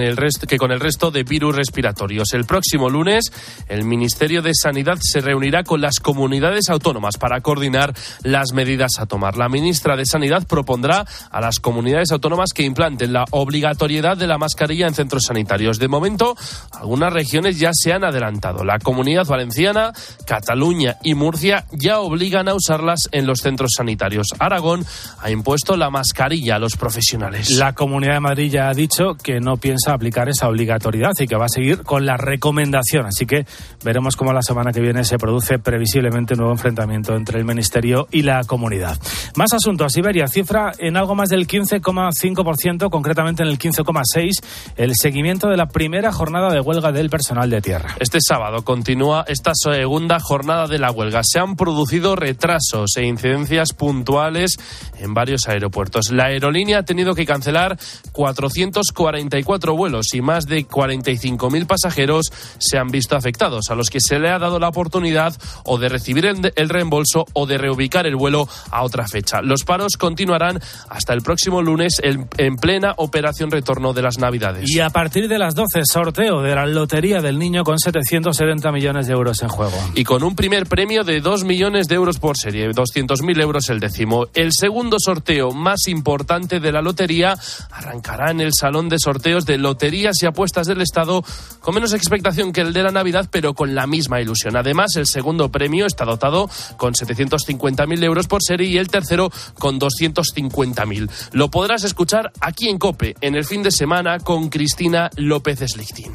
que con el resto de virus respiratorios. El próximo lunes, el Ministerio de Sanidad se reunirá con las comunidades autónomas para coordinar las medidas a tomar. La ministra de Sanidad propondrá a las comunidades autónomas que implanten la obligatoriedad de la mascarilla en centros sanitarios. De momento, algunas regiones ya se han adelantado. La comunidad valenciana Cataluña y Murcia ya obligan a usarlas en los centros sanitarios. Aragón ha impuesto la mascarilla a los profesionales. La Comunidad de Madrid ya ha dicho que no piensa aplicar esa obligatoriedad y que va a seguir con la recomendación. Así que veremos cómo la semana que viene se produce previsiblemente un nuevo enfrentamiento entre el Ministerio y la comunidad. Más asuntos. Iberia cifra en algo más del 15,5%, concretamente en el 15,6%, el seguimiento de la primera jornada de huelga del personal de tierra. Este sábado continúa esta segunda jornada de la huelga. Se han producido retrasos e incidencias puntuales en varios aeropuertos. La aerolínea ha tenido que cancelar 444 vuelos y más de 45.000 pasajeros se han visto afectados, a los que se le ha dado la oportunidad o de recibir el reembolso o de reubicar el vuelo a otra fecha. Los paros continuarán hasta el próximo lunes en plena operación retorno de las Navidades. Y a partir de las 12, sorteo de la Lotería del Niño con 770 millones de euros en juego. Y con un primer premio de 2 millones de euros por serie, 200.000 euros el décimo. El segundo sorteo más importante de la lotería arrancará en el Salón de Sorteos de Loterías y Apuestas del Estado, con menos expectación que el de la Navidad, pero con la misma ilusión. Además, el segundo premio está dotado con 750.000 euros por serie y el tercero con 250.000. Lo podrás escuchar aquí en COPE, en el fin de semana, con Cristina López Slichting.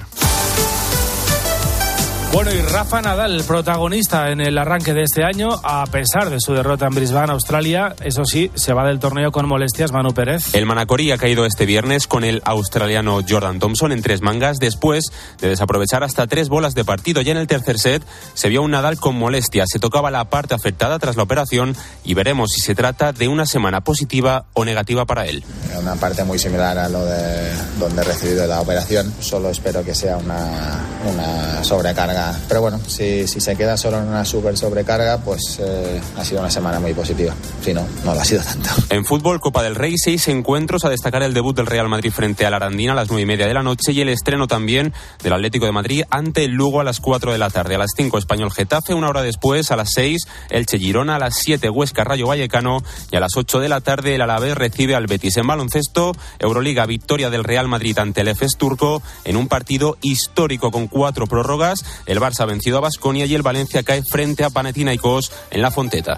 Bueno, y Rafa Nadal, protagonista en el arranque de este año, a pesar de su derrota en Brisbane, Australia, eso sí, se va del torneo con molestias Manu Pérez. El Manacorí ha caído este viernes con el australiano Jordan Thompson en tres mangas, después de desaprovechar hasta tres bolas de partido. Ya en el tercer set se vio un Nadal con molestias, se tocaba la parte afectada tras la operación y veremos si se trata de una semana positiva o negativa para él. Una parte muy similar a lo de donde he recibido la operación, solo espero que sea una, una sobrecarga pero bueno, si, si, se queda solo en una super sobrecarga, pues eh, ha sido una semana muy positiva. Si no, no lo ha sido tanto. En fútbol, Copa del Rey, seis encuentros a destacar el debut del Real Madrid frente a la Arandina a las nueve y media de la noche y el estreno también del Atlético de Madrid ante el Lugo a las cuatro de la tarde. A las cinco, Español Getafe, una hora después, a las seis, Elche Girona, a las siete, Huesca Rayo Vallecano y a las ocho de la tarde, el Alavés recibe al Betis en baloncesto. Euroliga, victoria del Real Madrid ante el EFES turco en un partido histórico con cuatro prórrogas. El Barça ha vencido a Basconia y el Valencia cae frente a Panathinaikos en la Fonteta.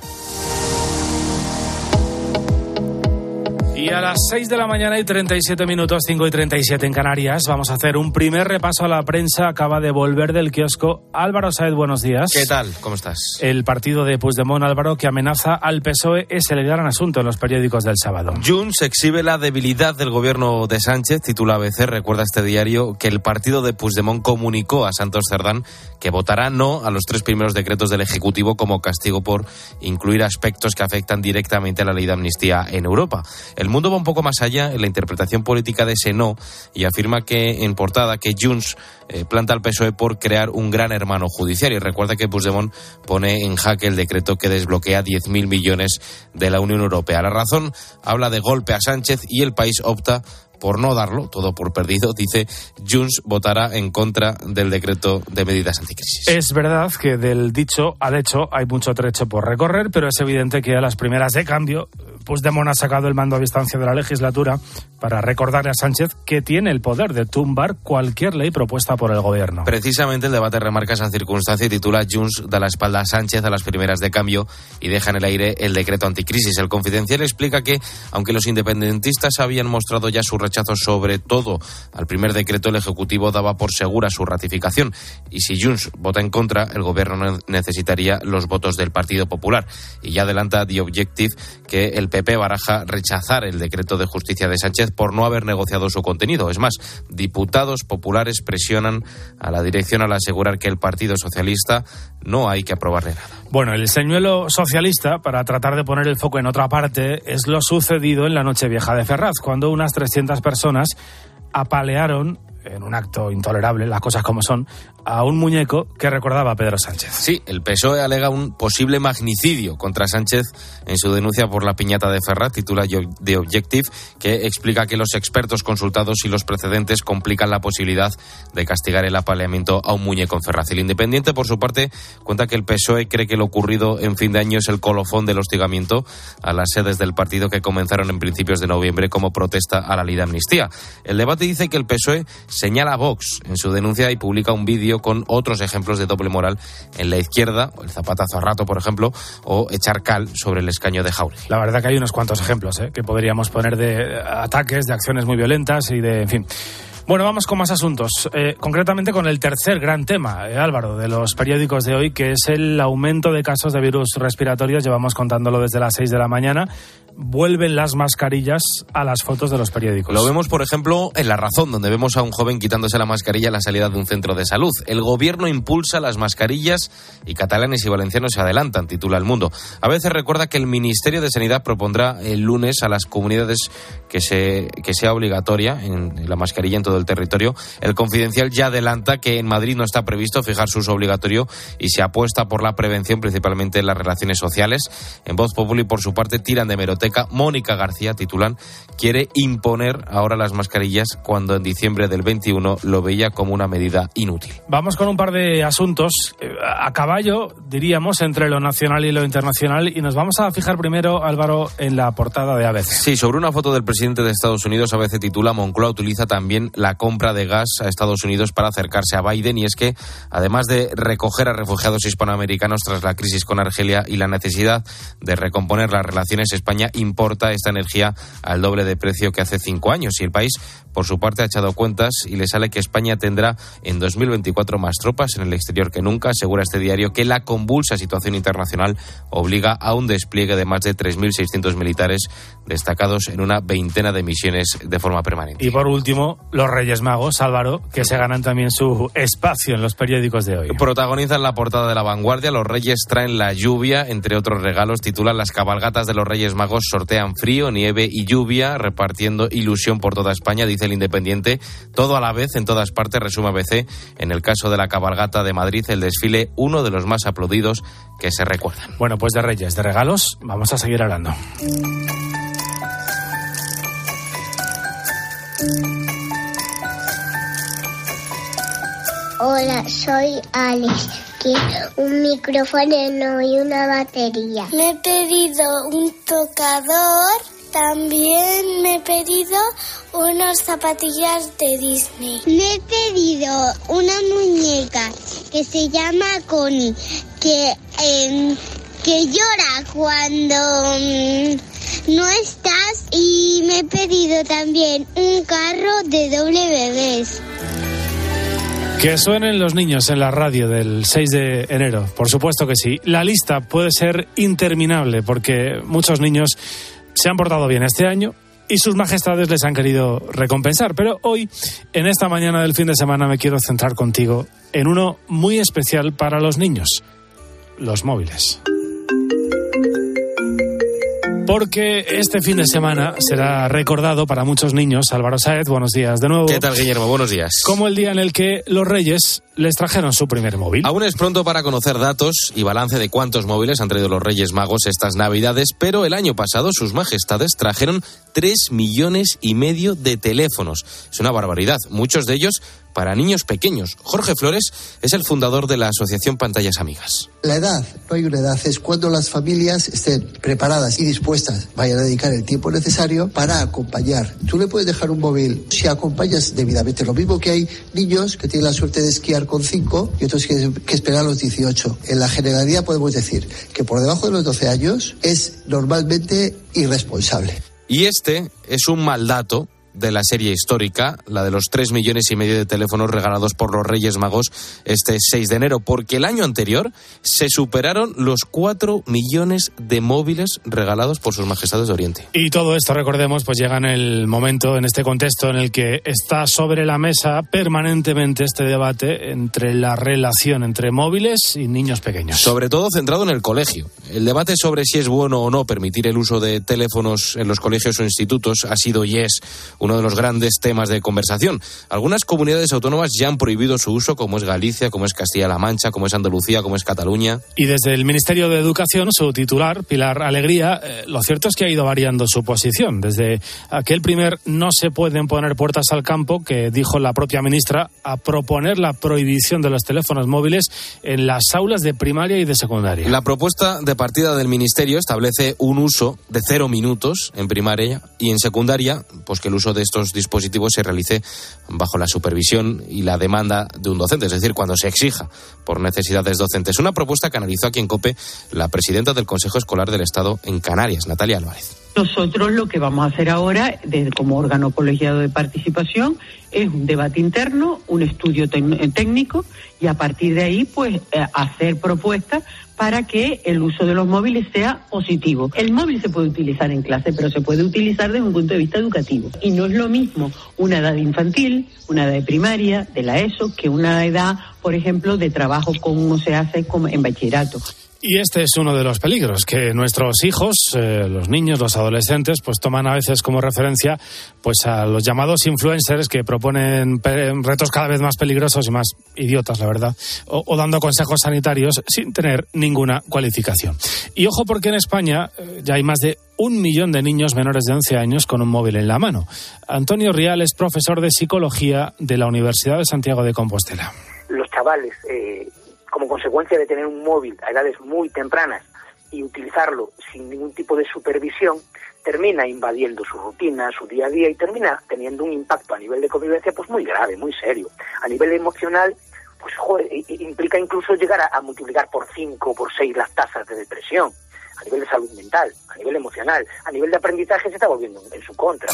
Y a las 6 de la mañana y 37 minutos, 5 y 37 en Canarias, vamos a hacer un primer repaso a la prensa. Acaba de volver del kiosco Álvaro Saed, buenos días. ¿Qué tal? ¿Cómo estás? El partido de Puigdemont, Álvaro, que amenaza al PSOE es el gran asunto en los periódicos del sábado. Junts exhibe la debilidad del gobierno de Sánchez, titula ABC, recuerda este diario que el partido de Puigdemont comunicó a Santos Cerdán que votará no a los tres primeros decretos del Ejecutivo como castigo por incluir aspectos que afectan directamente a la ley de amnistía en Europa. El mundo va un poco más allá en la interpretación política de ese no y afirma que en portada que Junts eh, planta al PSOE por crear un gran hermano judicial. Y recuerda que Puigdemont pone en jaque el decreto que desbloquea 10.000 millones de la Unión Europea. La razón habla de golpe a Sánchez y el país opta por no darlo, todo por perdido, dice Junts votará en contra del decreto de medidas anticrisis. Es verdad que del dicho al hecho hay mucho trecho por recorrer, pero es evidente que a las primeras de cambio, Puigdemont ha sacado el mando a distancia de la legislatura para recordarle a Sánchez que tiene el poder de tumbar cualquier ley propuesta por el gobierno. Precisamente el debate remarca esa circunstancia y titula Junts da la espalda a Sánchez a las primeras de cambio y deja en el aire el decreto anticrisis. El confidencial explica que, aunque los independentistas habían mostrado ya su rechazo rechazo sobre todo al primer decreto, el Ejecutivo daba por segura su ratificación. Y si Junts vota en contra, el Gobierno necesitaría los votos del Partido Popular. Y ya adelanta The Objective que el PP baraja rechazar el decreto de justicia de Sánchez por no haber negociado su contenido. Es más, diputados populares presionan a la dirección al asegurar que el Partido Socialista no hay que aprobarle nada. Bueno, el señuelo socialista, para tratar de poner el foco en otra parte, es lo sucedido en la Nochevieja de Ferraz, cuando unas 300 personas apalearon en un acto intolerable, las cosas como son, a un muñeco que recordaba a Pedro Sánchez. Sí, el PSOE alega un posible magnicidio contra Sánchez en su denuncia por la piñata de Ferrat, titula The Objective, que explica que los expertos consultados y los precedentes complican la posibilidad de castigar el apaleamiento a un muñeco en Ferraz. El Independiente, por su parte, cuenta que el PSOE cree que lo ocurrido en fin de año es el colofón del hostigamiento a las sedes del partido que comenzaron en principios de noviembre como protesta a la ley de amnistía. El debate dice que el PSOE señala Vox en su denuncia y publica un vídeo con otros ejemplos de doble moral en la izquierda, el zapatazo a rato, por ejemplo, o echar cal sobre el escaño de Jauregui. La verdad que hay unos cuantos ejemplos ¿eh? que podríamos poner de ataques, de acciones muy violentas y de, en fin. Bueno, vamos con más asuntos. Eh, concretamente con el tercer gran tema, eh, Álvaro, de los periódicos de hoy, que es el aumento de casos de virus respiratorios. Llevamos contándolo desde las 6 de la mañana vuelven las mascarillas a las fotos de los periódicos. Lo vemos, por ejemplo, en La Razón, donde vemos a un joven quitándose la mascarilla a la salida de un centro de salud. El gobierno impulsa las mascarillas y catalanes y valencianos se adelantan, titula El Mundo. A veces recuerda que el Ministerio de Sanidad propondrá el lunes a las comunidades que, se, que sea obligatoria en la mascarilla en todo el territorio. El Confidencial ya adelanta que en Madrid no está previsto fijar su uso obligatorio y se apuesta por la prevención, principalmente en las relaciones sociales. En Voz Populi, por su parte, tiran de meroteca Mónica García, titulan, quiere imponer ahora las mascarillas cuando en diciembre del 21 lo veía como una medida inútil. Vamos con un par de asuntos eh, a caballo, diríamos, entre lo nacional y lo internacional y nos vamos a fijar primero, Álvaro, en la portada de ABC. Sí, sobre una foto del presidente de Estados Unidos, ABC titula Moncloa utiliza también la compra de gas a Estados Unidos para acercarse a Biden y es que, además de recoger a refugiados hispanoamericanos tras la crisis con Argelia y la necesidad de recomponer las relaciones, España importa esta energía al doble de precio que hace cinco años. Y el país, por su parte, ha echado cuentas y le sale que España tendrá en 2024 más tropas en el exterior que nunca. Asegura este diario que la convulsa situación internacional obliga a un despliegue de más de 3.600 militares destacados en una veintena de misiones de forma permanente. Y por último, los Reyes Magos, Álvaro, que se ganan también su espacio en los periódicos de hoy. Protagonizan la portada de la vanguardia. Los Reyes traen la lluvia, entre otros regalos. Titulan Las cabalgatas de los Reyes Magos sortean frío, nieve y lluvia, repartiendo ilusión por toda España, dice el Independiente. Todo a la vez, en todas partes, resume ABC. En el caso de la cabalgata de Madrid, el desfile, uno de los más aplaudidos que se recuerdan. Bueno, pues de Reyes, de regalos, vamos a seguir hablando. Hola, soy Alex. Un micrófono y una batería. Me he pedido un tocador. También me he pedido unas zapatillas de Disney. Me he pedido una muñeca que se llama Connie, que, em, que llora cuando mm, no estás. Y me he pedido también un carro de doble bebés. Que suenen los niños en la radio del 6 de enero, por supuesto que sí. La lista puede ser interminable porque muchos niños se han portado bien este año y sus majestades les han querido recompensar. Pero hoy, en esta mañana del fin de semana, me quiero centrar contigo en uno muy especial para los niños, los móviles porque este fin de semana será recordado para muchos niños. Álvaro Saez, buenos días de nuevo. ¿Qué tal, Guillermo? Buenos días. Como el día en el que los Reyes les trajeron su primer móvil. Aún es pronto para conocer datos y balance de cuántos móviles han traído los Reyes Magos estas Navidades, pero el año pasado sus majestades trajeron 3 millones y medio de teléfonos. Es una barbaridad. Muchos de ellos para niños pequeños. Jorge Flores es el fundador de la Asociación Pantallas Amigas. La edad, no hay una edad, es cuando las familias estén preparadas y dispuestas, vayan a dedicar el tiempo necesario para acompañar. Tú le puedes dejar un móvil si acompañas debidamente. Lo mismo que hay niños que tienen la suerte de esquiar con 5 y otros que, que esperan a los 18. En la generalidad podemos decir que por debajo de los 12 años es normalmente irresponsable. Y este es un mal dato de la serie histórica, la de los tres millones y medio de teléfonos regalados por los Reyes Magos este 6 de enero, porque el año anterior se superaron los cuatro millones de móviles regalados por sus majestades de Oriente. Y todo esto, recordemos, pues llega en el momento, en este contexto en el que está sobre la mesa permanentemente este debate entre la relación entre móviles y niños pequeños. Sobre todo centrado en el colegio. El debate sobre si es bueno o no permitir el uso de teléfonos en los colegios o institutos ha sido y es uno de los grandes temas de conversación. Algunas comunidades autónomas ya han prohibido su uso, como es Galicia, como es Castilla-La Mancha, como es Andalucía, como es Cataluña. Y desde el Ministerio de Educación, su titular, Pilar Alegría, eh, lo cierto es que ha ido variando su posición. Desde aquel primer no se pueden poner puertas al campo, que dijo la propia ministra, a proponer la prohibición de los teléfonos móviles en las aulas de primaria y de secundaria. La propuesta de partida del Ministerio establece un uso de cero minutos en primaria y en secundaria, pues que el uso de estos dispositivos se realice bajo la supervisión y la demanda de un docente, es decir, cuando se exija por necesidades docentes. Una propuesta que analizó aquí en COPE la presidenta del Consejo Escolar del Estado en Canarias, Natalia Álvarez. Nosotros lo que vamos a hacer ahora, como órgano colegiado de participación, es un debate interno, un estudio técnico y a partir de ahí, pues, eh, hacer propuestas para que el uso de los móviles sea positivo. El móvil se puede utilizar en clase, pero se puede utilizar desde un punto de vista educativo. Y no es lo mismo una edad infantil, una edad de primaria, de la ESO, que una edad, por ejemplo, de trabajo como se hace en bachillerato. Y este es uno de los peligros que nuestros hijos, eh, los niños, los adolescentes, pues toman a veces como referencia pues a los llamados influencers que proponen retos cada vez más peligrosos y más idiotas, la verdad, o, dando consejos sanitarios sin tener ninguna cualificación. Y ojo porque en España eh, ya hay más de un millón de niños menores de 11 años con un móvil en la mano. Antonio Rial es profesor de psicología de la Universidad de Santiago de Compostela. Los chavales eh, como consecuencia de tener un móvil a edades muy tempranas y utilizarlo sin ningún tipo de supervisión, termina invadiendo su rutina, su día a día y termina teniendo un impacto a nivel de convivencia pues muy grave, muy serio. A nivel emocional, pues implica incluso llegar a, multiplicar por cinco o por seis las tasas de depresión. A nivel de salud mental, a nivel emocional, a nivel de aprendizaje se está volviendo en su contra.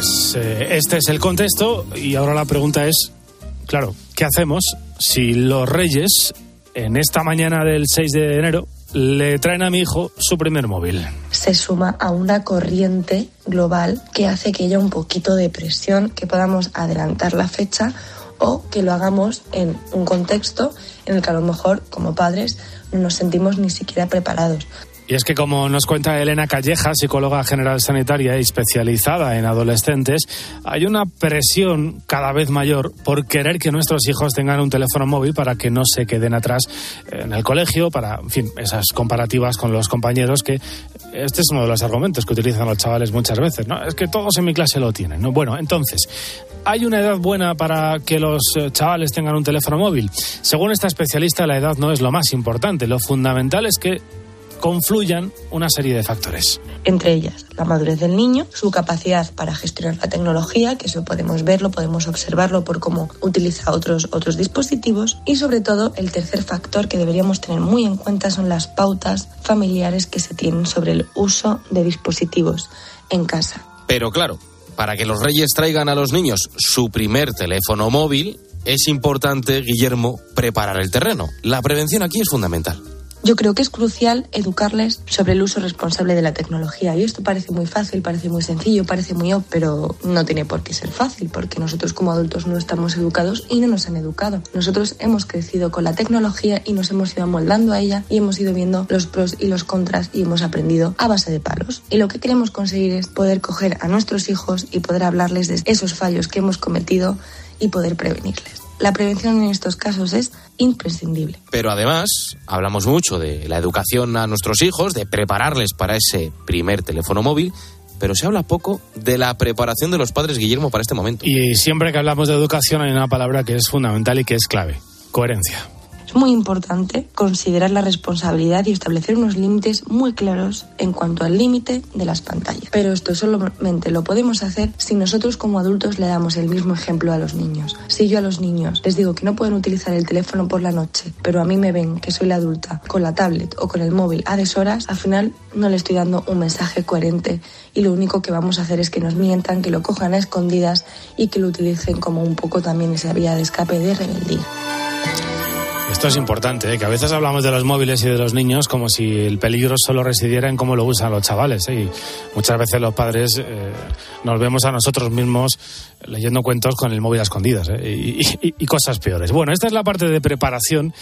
Pues eh, este es el contexto y ahora la pregunta es, claro, ¿qué hacemos si los reyes en esta mañana del 6 de enero le traen a mi hijo su primer móvil? Se suma a una corriente global que hace que haya un poquito de presión, que podamos adelantar la fecha o que lo hagamos en un contexto en el que a lo mejor como padres no nos sentimos ni siquiera preparados. Y es que, como nos cuenta Elena Calleja, psicóloga general sanitaria y especializada en adolescentes, hay una presión cada vez mayor por querer que nuestros hijos tengan un teléfono móvil para que no se queden atrás en el colegio, para, en fin, esas comparativas con los compañeros, que este es uno de los argumentos que utilizan los chavales muchas veces, ¿no? Es que todos en mi clase lo tienen, ¿no? Bueno, entonces, ¿hay una edad buena para que los eh, chavales tengan un teléfono móvil? Según esta especialista, la edad no es lo más importante. Lo fundamental es que confluyan una serie de factores. Entre ellas, la madurez del niño, su capacidad para gestionar la tecnología, que eso podemos verlo, podemos observarlo por cómo utiliza otros, otros dispositivos, y sobre todo el tercer factor que deberíamos tener muy en cuenta son las pautas familiares que se tienen sobre el uso de dispositivos en casa. Pero claro, para que los reyes traigan a los niños su primer teléfono móvil, es importante, Guillermo, preparar el terreno. La prevención aquí es fundamental. Yo creo que es crucial educarles sobre el uso responsable de la tecnología. Y esto parece muy fácil, parece muy sencillo, parece muy obvio, pero no tiene por qué ser fácil, porque nosotros como adultos no estamos educados y no nos han educado. Nosotros hemos crecido con la tecnología y nos hemos ido amoldando a ella y hemos ido viendo los pros y los contras y hemos aprendido a base de palos. Y lo que queremos conseguir es poder coger a nuestros hijos y poder hablarles de esos fallos que hemos cometido y poder prevenirles la prevención en estos casos es imprescindible. Pero además, hablamos mucho de la educación a nuestros hijos, de prepararles para ese primer teléfono móvil, pero se habla poco de la preparación de los padres, Guillermo, para este momento. Y siempre que hablamos de educación hay una palabra que es fundamental y que es clave, coherencia Es muy importante considerar la responsabilidad y establecer unos límites muy claros en cuanto al límite de las pantallas. Pero esto solamente lo podemos hacer si nosotros como adultos le damos el mismo ejemplo a los niños. Si yo a los niños les digo que no pueden utilizar el teléfono por la noche, pero a mí me ven que soy la adulta con la tablet o con el móvil a deshoras, al final no le estoy dando un mensaje coherente y lo único que vamos a hacer es que nos mientan, que lo cojan a escondidas y que lo utilicen como un poco también esa vía de escape de rebeldía. Esto es importante, ¿eh? que a veces hablamos de los móviles y de los niños como si el peligro solo residiera en cómo lo usan los chavales. ¿eh? Y muchas veces los padres eh, nos vemos a nosotros mismos leyendo cuentos con el móvil a escondidas ¿eh? y, y- y cosas peores. Bueno, esta es la parte de preparación.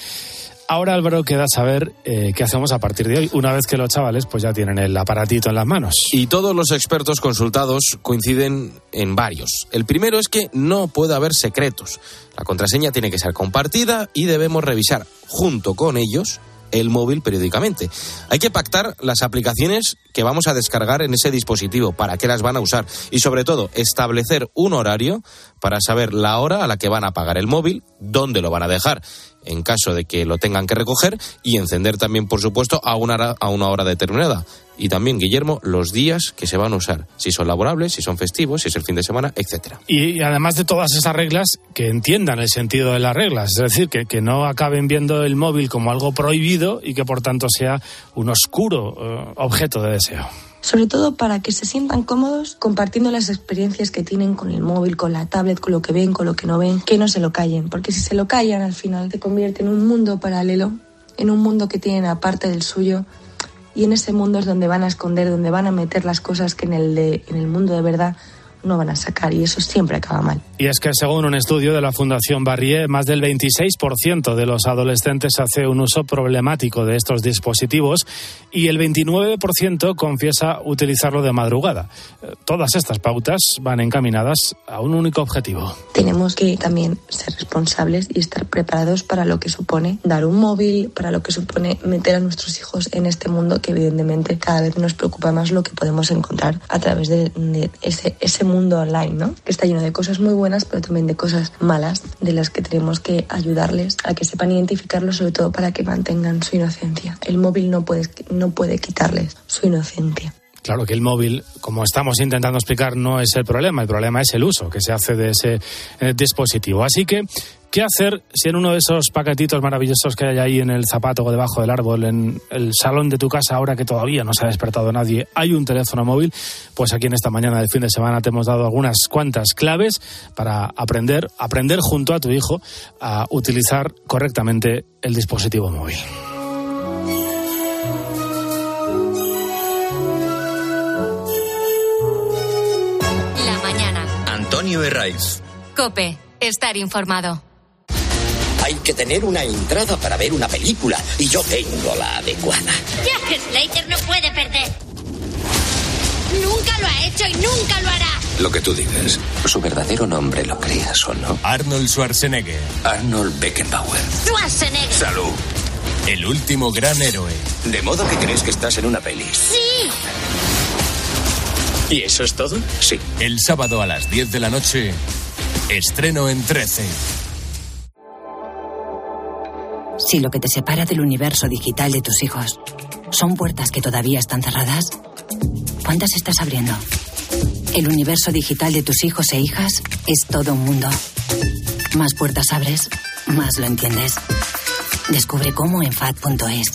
Ahora, Álvaro, queda saber eh, qué hacemos a partir de hoy, una vez que los chavales pues ya tienen el aparatito en las manos. Y todos los expertos consultados coinciden en varios. El primero es que no puede haber secretos. La contraseña tiene que ser compartida y debemos revisar junto con ellos el móvil periódicamente. Hay que pactar las aplicaciones que vamos a descargar en ese dispositivo, para qué las van a usar y sobre todo establecer un horario para saber la hora a la que van a apagar el móvil, dónde lo van a dejar en caso de que lo tengan que recoger y encender también, por supuesto, a una hora, a una hora determinada. Y también, Guillermo, los días que se van a usar, si son laborables, si son festivos, si es el fin de semana, etcétera. Y, además de todas esas reglas, que entiendan el sentido de las reglas, es decir, que, que no acaben viendo el móvil como algo prohibido y que por tanto sea un oscuro eh, objeto de deseo. Sobre todo para que se sientan cómodos compartiendo las experiencias que tienen con el móvil, con la tablet, con lo que ven, con lo que no ven, que no se lo callen, porque si se lo callan al final se convierte en un mundo paralelo, en un mundo que tienen aparte del suyo. Y en ese mundo es donde van a esconder, donde van a meter las cosas que en el, de, en el mundo de verdad no van a sacar y eso siempre acaba mal. Y es que según un estudio de la Fundación Barrié, más del 26% de los adolescentes hace un uso problemático de estos dispositivos y el 29% confiesa utilizarlo de madrugada. Todas estas pautas van encaminadas a un único objetivo. Tenemos que también ser responsables y estar preparados para lo que supone dar un móvil, para lo que supone meter a nuestros hijos en este mundo que evidentemente cada vez nos preocupa más lo que podemos encontrar a través de, de ese, ese mundo online, ¿no? Que está lleno de cosas muy buenas, pero también de cosas malas, de las que tenemos que ayudarles a que sepan identificarlo, sobre todo para que mantengan su inocencia. El móvil no puede, no puede quitarles su inocencia. Claro que el móvil, como estamos intentando explicar, no es el problema, el problema es el uso que se hace de ese eh, dispositivo. Así que, ¿qué hacer si en uno de esos paquetitos maravillosos que hay ahí en el zapato o debajo del árbol, en el salón de tu casa, ahora que todavía no se ha despertado nadie, hay un teléfono móvil? Pues aquí en esta mañana del fin de semana te hemos dado algunas cuantas claves para aprender, aprender junto a tu hijo a utilizar correctamente el dispositivo móvil. Antonio Herraiz. Cope. Estar informado. Hay que tener una entrada para ver una película y yo tengo la adecuada. Jack Slater no puede perder. Nunca lo ha hecho y nunca lo hará. Lo que tú digas. Su verdadero nombre, lo creas o no. Arnold Schwarzenegger. Arnold Beckenbauer. Schwarzenegger. Salud. El último gran héroe. De modo que crees que estás en una peli. Sí. ¿Y eso es todo? Sí. El sábado a las 10 de la noche, estreno en 13. Si lo que te separa del universo digital de tus hijos son puertas que todavía están cerradas, ¿cuántas estás abriendo? El universo digital de tus hijos e hijas es todo un mundo. Más puertas abres, más lo entiendes. Descubre cómo en FAD.es.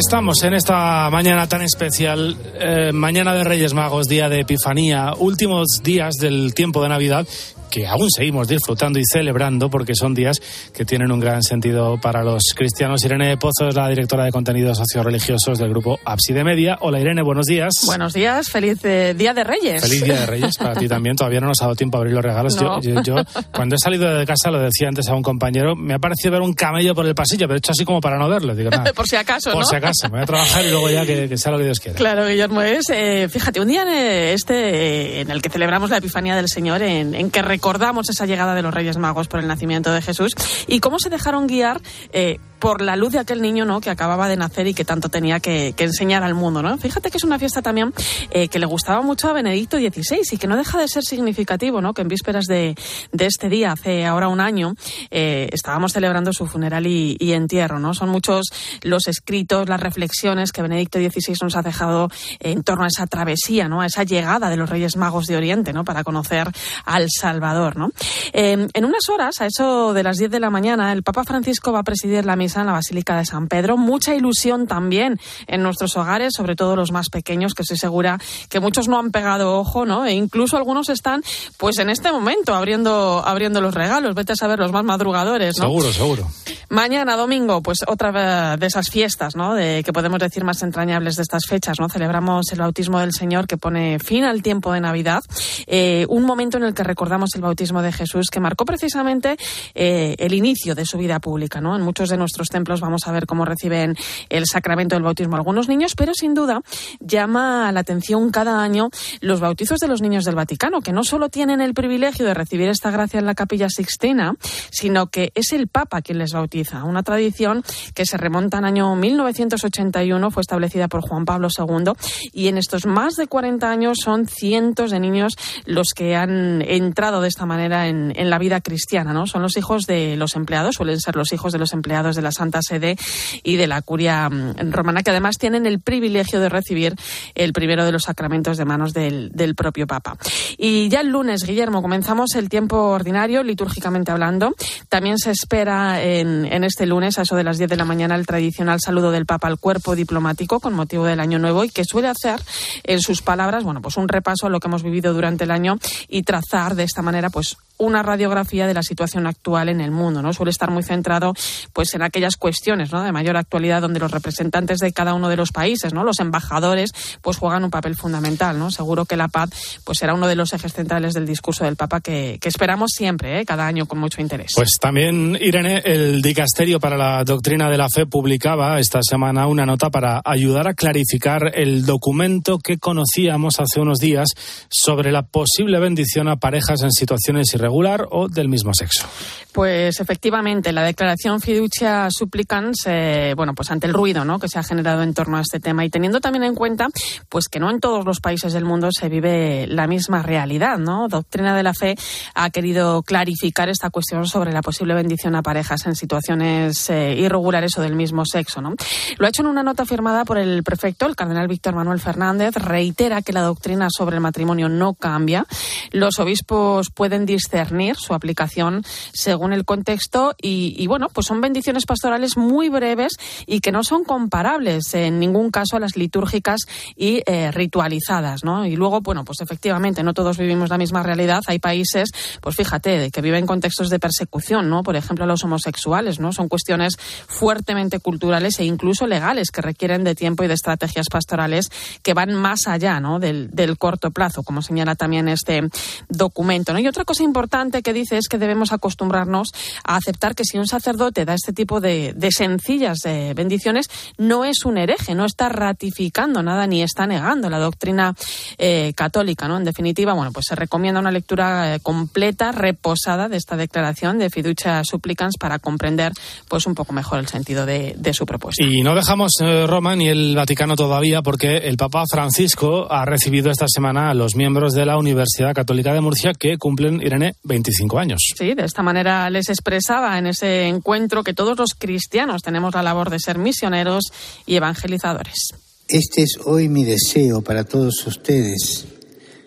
Estamos en esta mañana tan especial, eh, mañana de Reyes Magos, día de Epifanía, últimos días del tiempo de Navidad que aún seguimos disfrutando y celebrando porque son días que tienen un gran sentido para los cristianos. Irene Pozo es la directora de contenidos socioreligiosos del grupo Ábside Media. Hola Irene, buenos días. Buenos días, feliz eh, Día de Reyes. Feliz Día de Reyes para ti también. Todavía no nos ha dado tiempo a abrir los regalos. No. Yo, yo- yo, cuando he salido de casa, lo decía antes a un compañero, me ha parecido ver un camello por el pasillo, pero he hecho así como para no verlo. Digo, nada, Por si acaso, por ¿no? si acaso, me voy a trabajar y luego ya que, que sea lo que Dios quiera. Claro, Guillermo, es, eh, fíjate, un día eh, este eh, en el que celebramos la Epifanía del Señor, en, en que recordamos esa llegada de los Reyes Magos por el nacimiento de Jesús y cómo se dejaron guiar eh, por la luz de aquel niño ¿no? que acababa de nacer y que tanto tenía que, enseñar al mundo. ¿no? Fíjate que es una fiesta también eh, que le gustaba mucho a Benedicto XVI y que no deja de ser significativo, ¿no? que en vísperas de, este día, hace ahora un año, eh, estábamos celebrando su funeral y, entierro. ¿no? Son muchos los escritos, las reflexiones que Benedicto XVI nos ha dejado en torno a esa travesía, ¿no? a esa llegada de los Reyes Magos de Oriente ¿no? para conocer al Salvador. ¿No? Eh, en unas horas, a eso de las 10 de la mañana, el Papa Francisco va a presidir la misa en la Basílica de San Pedro. Mucha ilusión también en nuestros hogares, sobre todo los más pequeños, que estoy segura que muchos no han pegado ojo, ¿no? E incluso algunos están, pues en este momento, abriendo, abriendo los regalos. Vete a saber los más madrugadores, ¿no? Seguro, seguro. Mañana, domingo, pues otra de esas fiestas, ¿no? De, que podemos decir más entrañables de estas fechas, ¿no? Celebramos el bautismo del Señor que pone fin al tiempo de Navidad. Eh, un momento en el que recordamos el bautismo de Jesús que marcó precisamente eh, el inicio de su vida pública. En muchos de nuestros templos vamos a ver cómo reciben el sacramento del bautismo algunos niños, pero sin duda llama la atención cada año los bautizos de los niños del Vaticano, que no solo tienen el privilegio de recibir esta gracia en la capilla sixtina, sino que es el Papa quien les bautiza. Una tradición que se remonta al año 1981, fue establecida por Juan Pablo II, y en estos más de 40 años son cientos de niños los que han entrado de esta manera en, la vida cristiana, ¿no? Son los hijos de los empleados, suelen ser los hijos de los empleados de la Santa Sede y de la Curia mm, Romana, que además tienen el privilegio de recibir el primero de los sacramentos de manos del, propio Papa. Y ya el lunes, Guillermo, comenzamos el tiempo ordinario, litúrgicamente hablando. También se espera en, en este lunes, a eso de las 10 de la mañana, el tradicional saludo del Papa al cuerpo diplomático con motivo del Año Nuevo y que suele hacer en sus palabras, bueno, pues un repaso a lo que hemos vivido durante el año y trazar de esta manera, pues una radiografía de la situación actual en el mundo, ¿no? Suele estar muy centrado pues en aquellas cuestiones, ¿no? de mayor actualidad donde los representantes de cada uno de los países, ¿no? Los embajadores pues juegan un papel fundamental, ¿no? Seguro que la paz pues será uno de los ejes centrales del discurso del Papa que, esperamos siempre, ¿eh? cada año con mucho interés. Pues también Irene el dicasterio para la doctrina de la fe publicaba esta semana una nota para ayudar a clarificar el documento que conocíamos hace unos días sobre la posible bendición a parejas en situaciones irregulares regular o del mismo sexo. Pues efectivamente, la declaración fiducia supplicans, eh, bueno, pues ante el ruido ¿no? que se ha generado en torno a este tema y teniendo también en cuenta pues que no en todos los países del mundo se vive la misma realidad, ¿no? Doctrina de la Fe ha querido clarificar esta cuestión sobre la posible bendición a parejas en situaciones eh, irregulares o del mismo sexo, ¿no? Lo ha hecho en una nota firmada por el prefecto, el cardenal Víctor Manuel Fernández, reitera que la doctrina sobre el matrimonio no cambia. Los obispos pueden discernir su aplicación según el contexto y, bueno, pues son bendiciones pastorales muy breves y que no son comparables en ningún caso a las litúrgicas y eh, ritualizadas, ¿no? Y luego, bueno, pues efectivamente no todos vivimos la misma realidad. Hay países, pues fíjate, que viven contextos de persecución, ¿no? Por ejemplo, los homosexuales, ¿no? Son cuestiones fuertemente culturales e incluso legales que requieren de tiempo y de estrategias pastorales que van más allá, ¿no? Del, del corto plazo, como señala también este documento, ¿no? Y otra cosa importante que dice es que debemos acostumbrarnos a aceptar que si un sacerdote da este tipo de, sencillas eh, bendiciones, no es un hereje, no está ratificando nada ni está negando la doctrina eh, católica, ¿no? En definitiva, bueno, pues se recomienda una lectura eh, completa, reposada de esta declaración de fiducia supplicans para comprender, pues, un poco mejor el sentido de, de su propuesta. Y no dejamos Roma ni el Vaticano todavía, porque el Papa Francisco ha recibido esta semana a los miembros de la Universidad Católica de Murcia que cumplen, Irene, 25 años. Sí, de esta manera les expresaba en ese encuentro que todos los cristianos tenemos la labor de ser misioneros y evangelizadores. Este es hoy mi deseo para todos ustedes,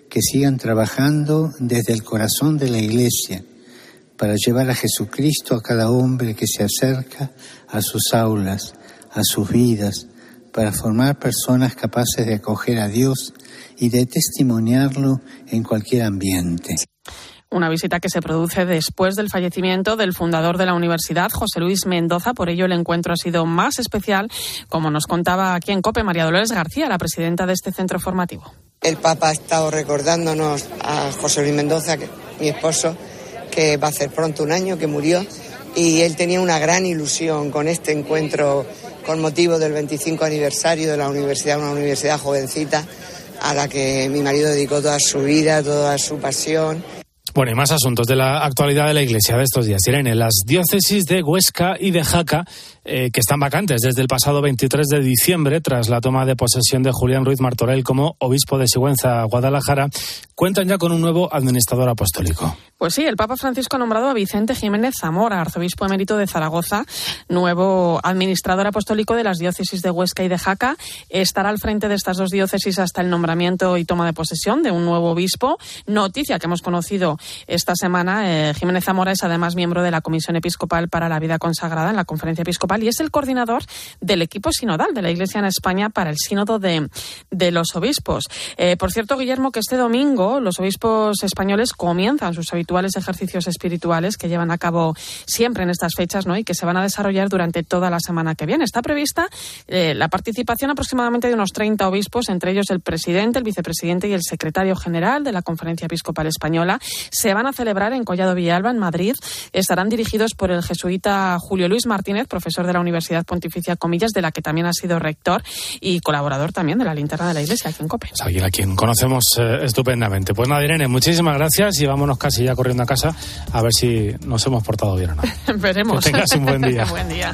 que sigan trabajando desde el corazón de la Iglesia para llevar a Jesucristo a cada hombre que se acerca a sus aulas, a sus vidas, para formar personas capaces de acoger a Dios y de testimoniarlo en cualquier ambiente una visita que se produce después del fallecimiento del fundador de la universidad, José Luis Mendoza. Por ello, el encuentro ha sido más especial, como nos contaba aquí en COPE María Dolores García, la presidenta de este centro formativo. El Papa ha estado recordándonos a José Luis Mendoza, mi esposo, que va a ser pronto un año que murió, y él tenía una gran ilusión con este encuentro con motivo del 25 aniversario de la universidad, una universidad jovencita a la que mi marido dedicó toda su vida, toda su pasión Bueno, y más asuntos de la actualidad de la Iglesia de estos días. Irene, las diócesis de Huesca y de Jaca, eh, que están vacantes desde el pasado 23 de diciembre, tras la toma de posesión de Julián Ruiz Martorell como obispo de Sigüenza, Guadalajara, cuentan ya con un nuevo administrador apostólico. Pues sí, el Papa Francisco ha nombrado a Vicente Jiménez Zamora, arzobispo emérito de Zaragoza, nuevo administrador apostólico de las diócesis de Huesca y de Jaca. Estará al frente de estas dos diócesis hasta el nombramiento y toma de posesión de un nuevo obispo. Noticia que hemos conocido esta semana. Eh, Jiménez Zamora es además miembro de la Comisión Episcopal para la Vida Consagrada en la Conferencia Episcopal y es el coordinador del equipo sinodal de la Iglesia en España para el Sínodo de, de los Obispos. Eh, por cierto, Guillermo, que este domingo los obispos españoles comienzan sus habituales ejercicios espirituales que llevan a cabo siempre en estas fechas ¿no? y que se van a desarrollar durante toda la semana que viene. Está prevista eh, la participación aproximadamente de unos 30 obispos, entre ellos el presidente, el vicepresidente y el secretario general de la Conferencia Episcopal Española se van a celebrar en Collado Villalba, en Madrid. Estarán dirigidos por el jesuita Julio Luis Martínez, profesor de la Universidad Pontificia Comillas, de la que también ha sido rector y colaborador también de la linterna de la Iglesia aquí en COPE. Pues alguien a quien conocemos eh, estupendamente. Pues nada, Irene, muchísimas gracias y vámonos casi ya corriendo a casa a ver si nos hemos portado bien o no. Veremos. Que tengas un buen día. buen día.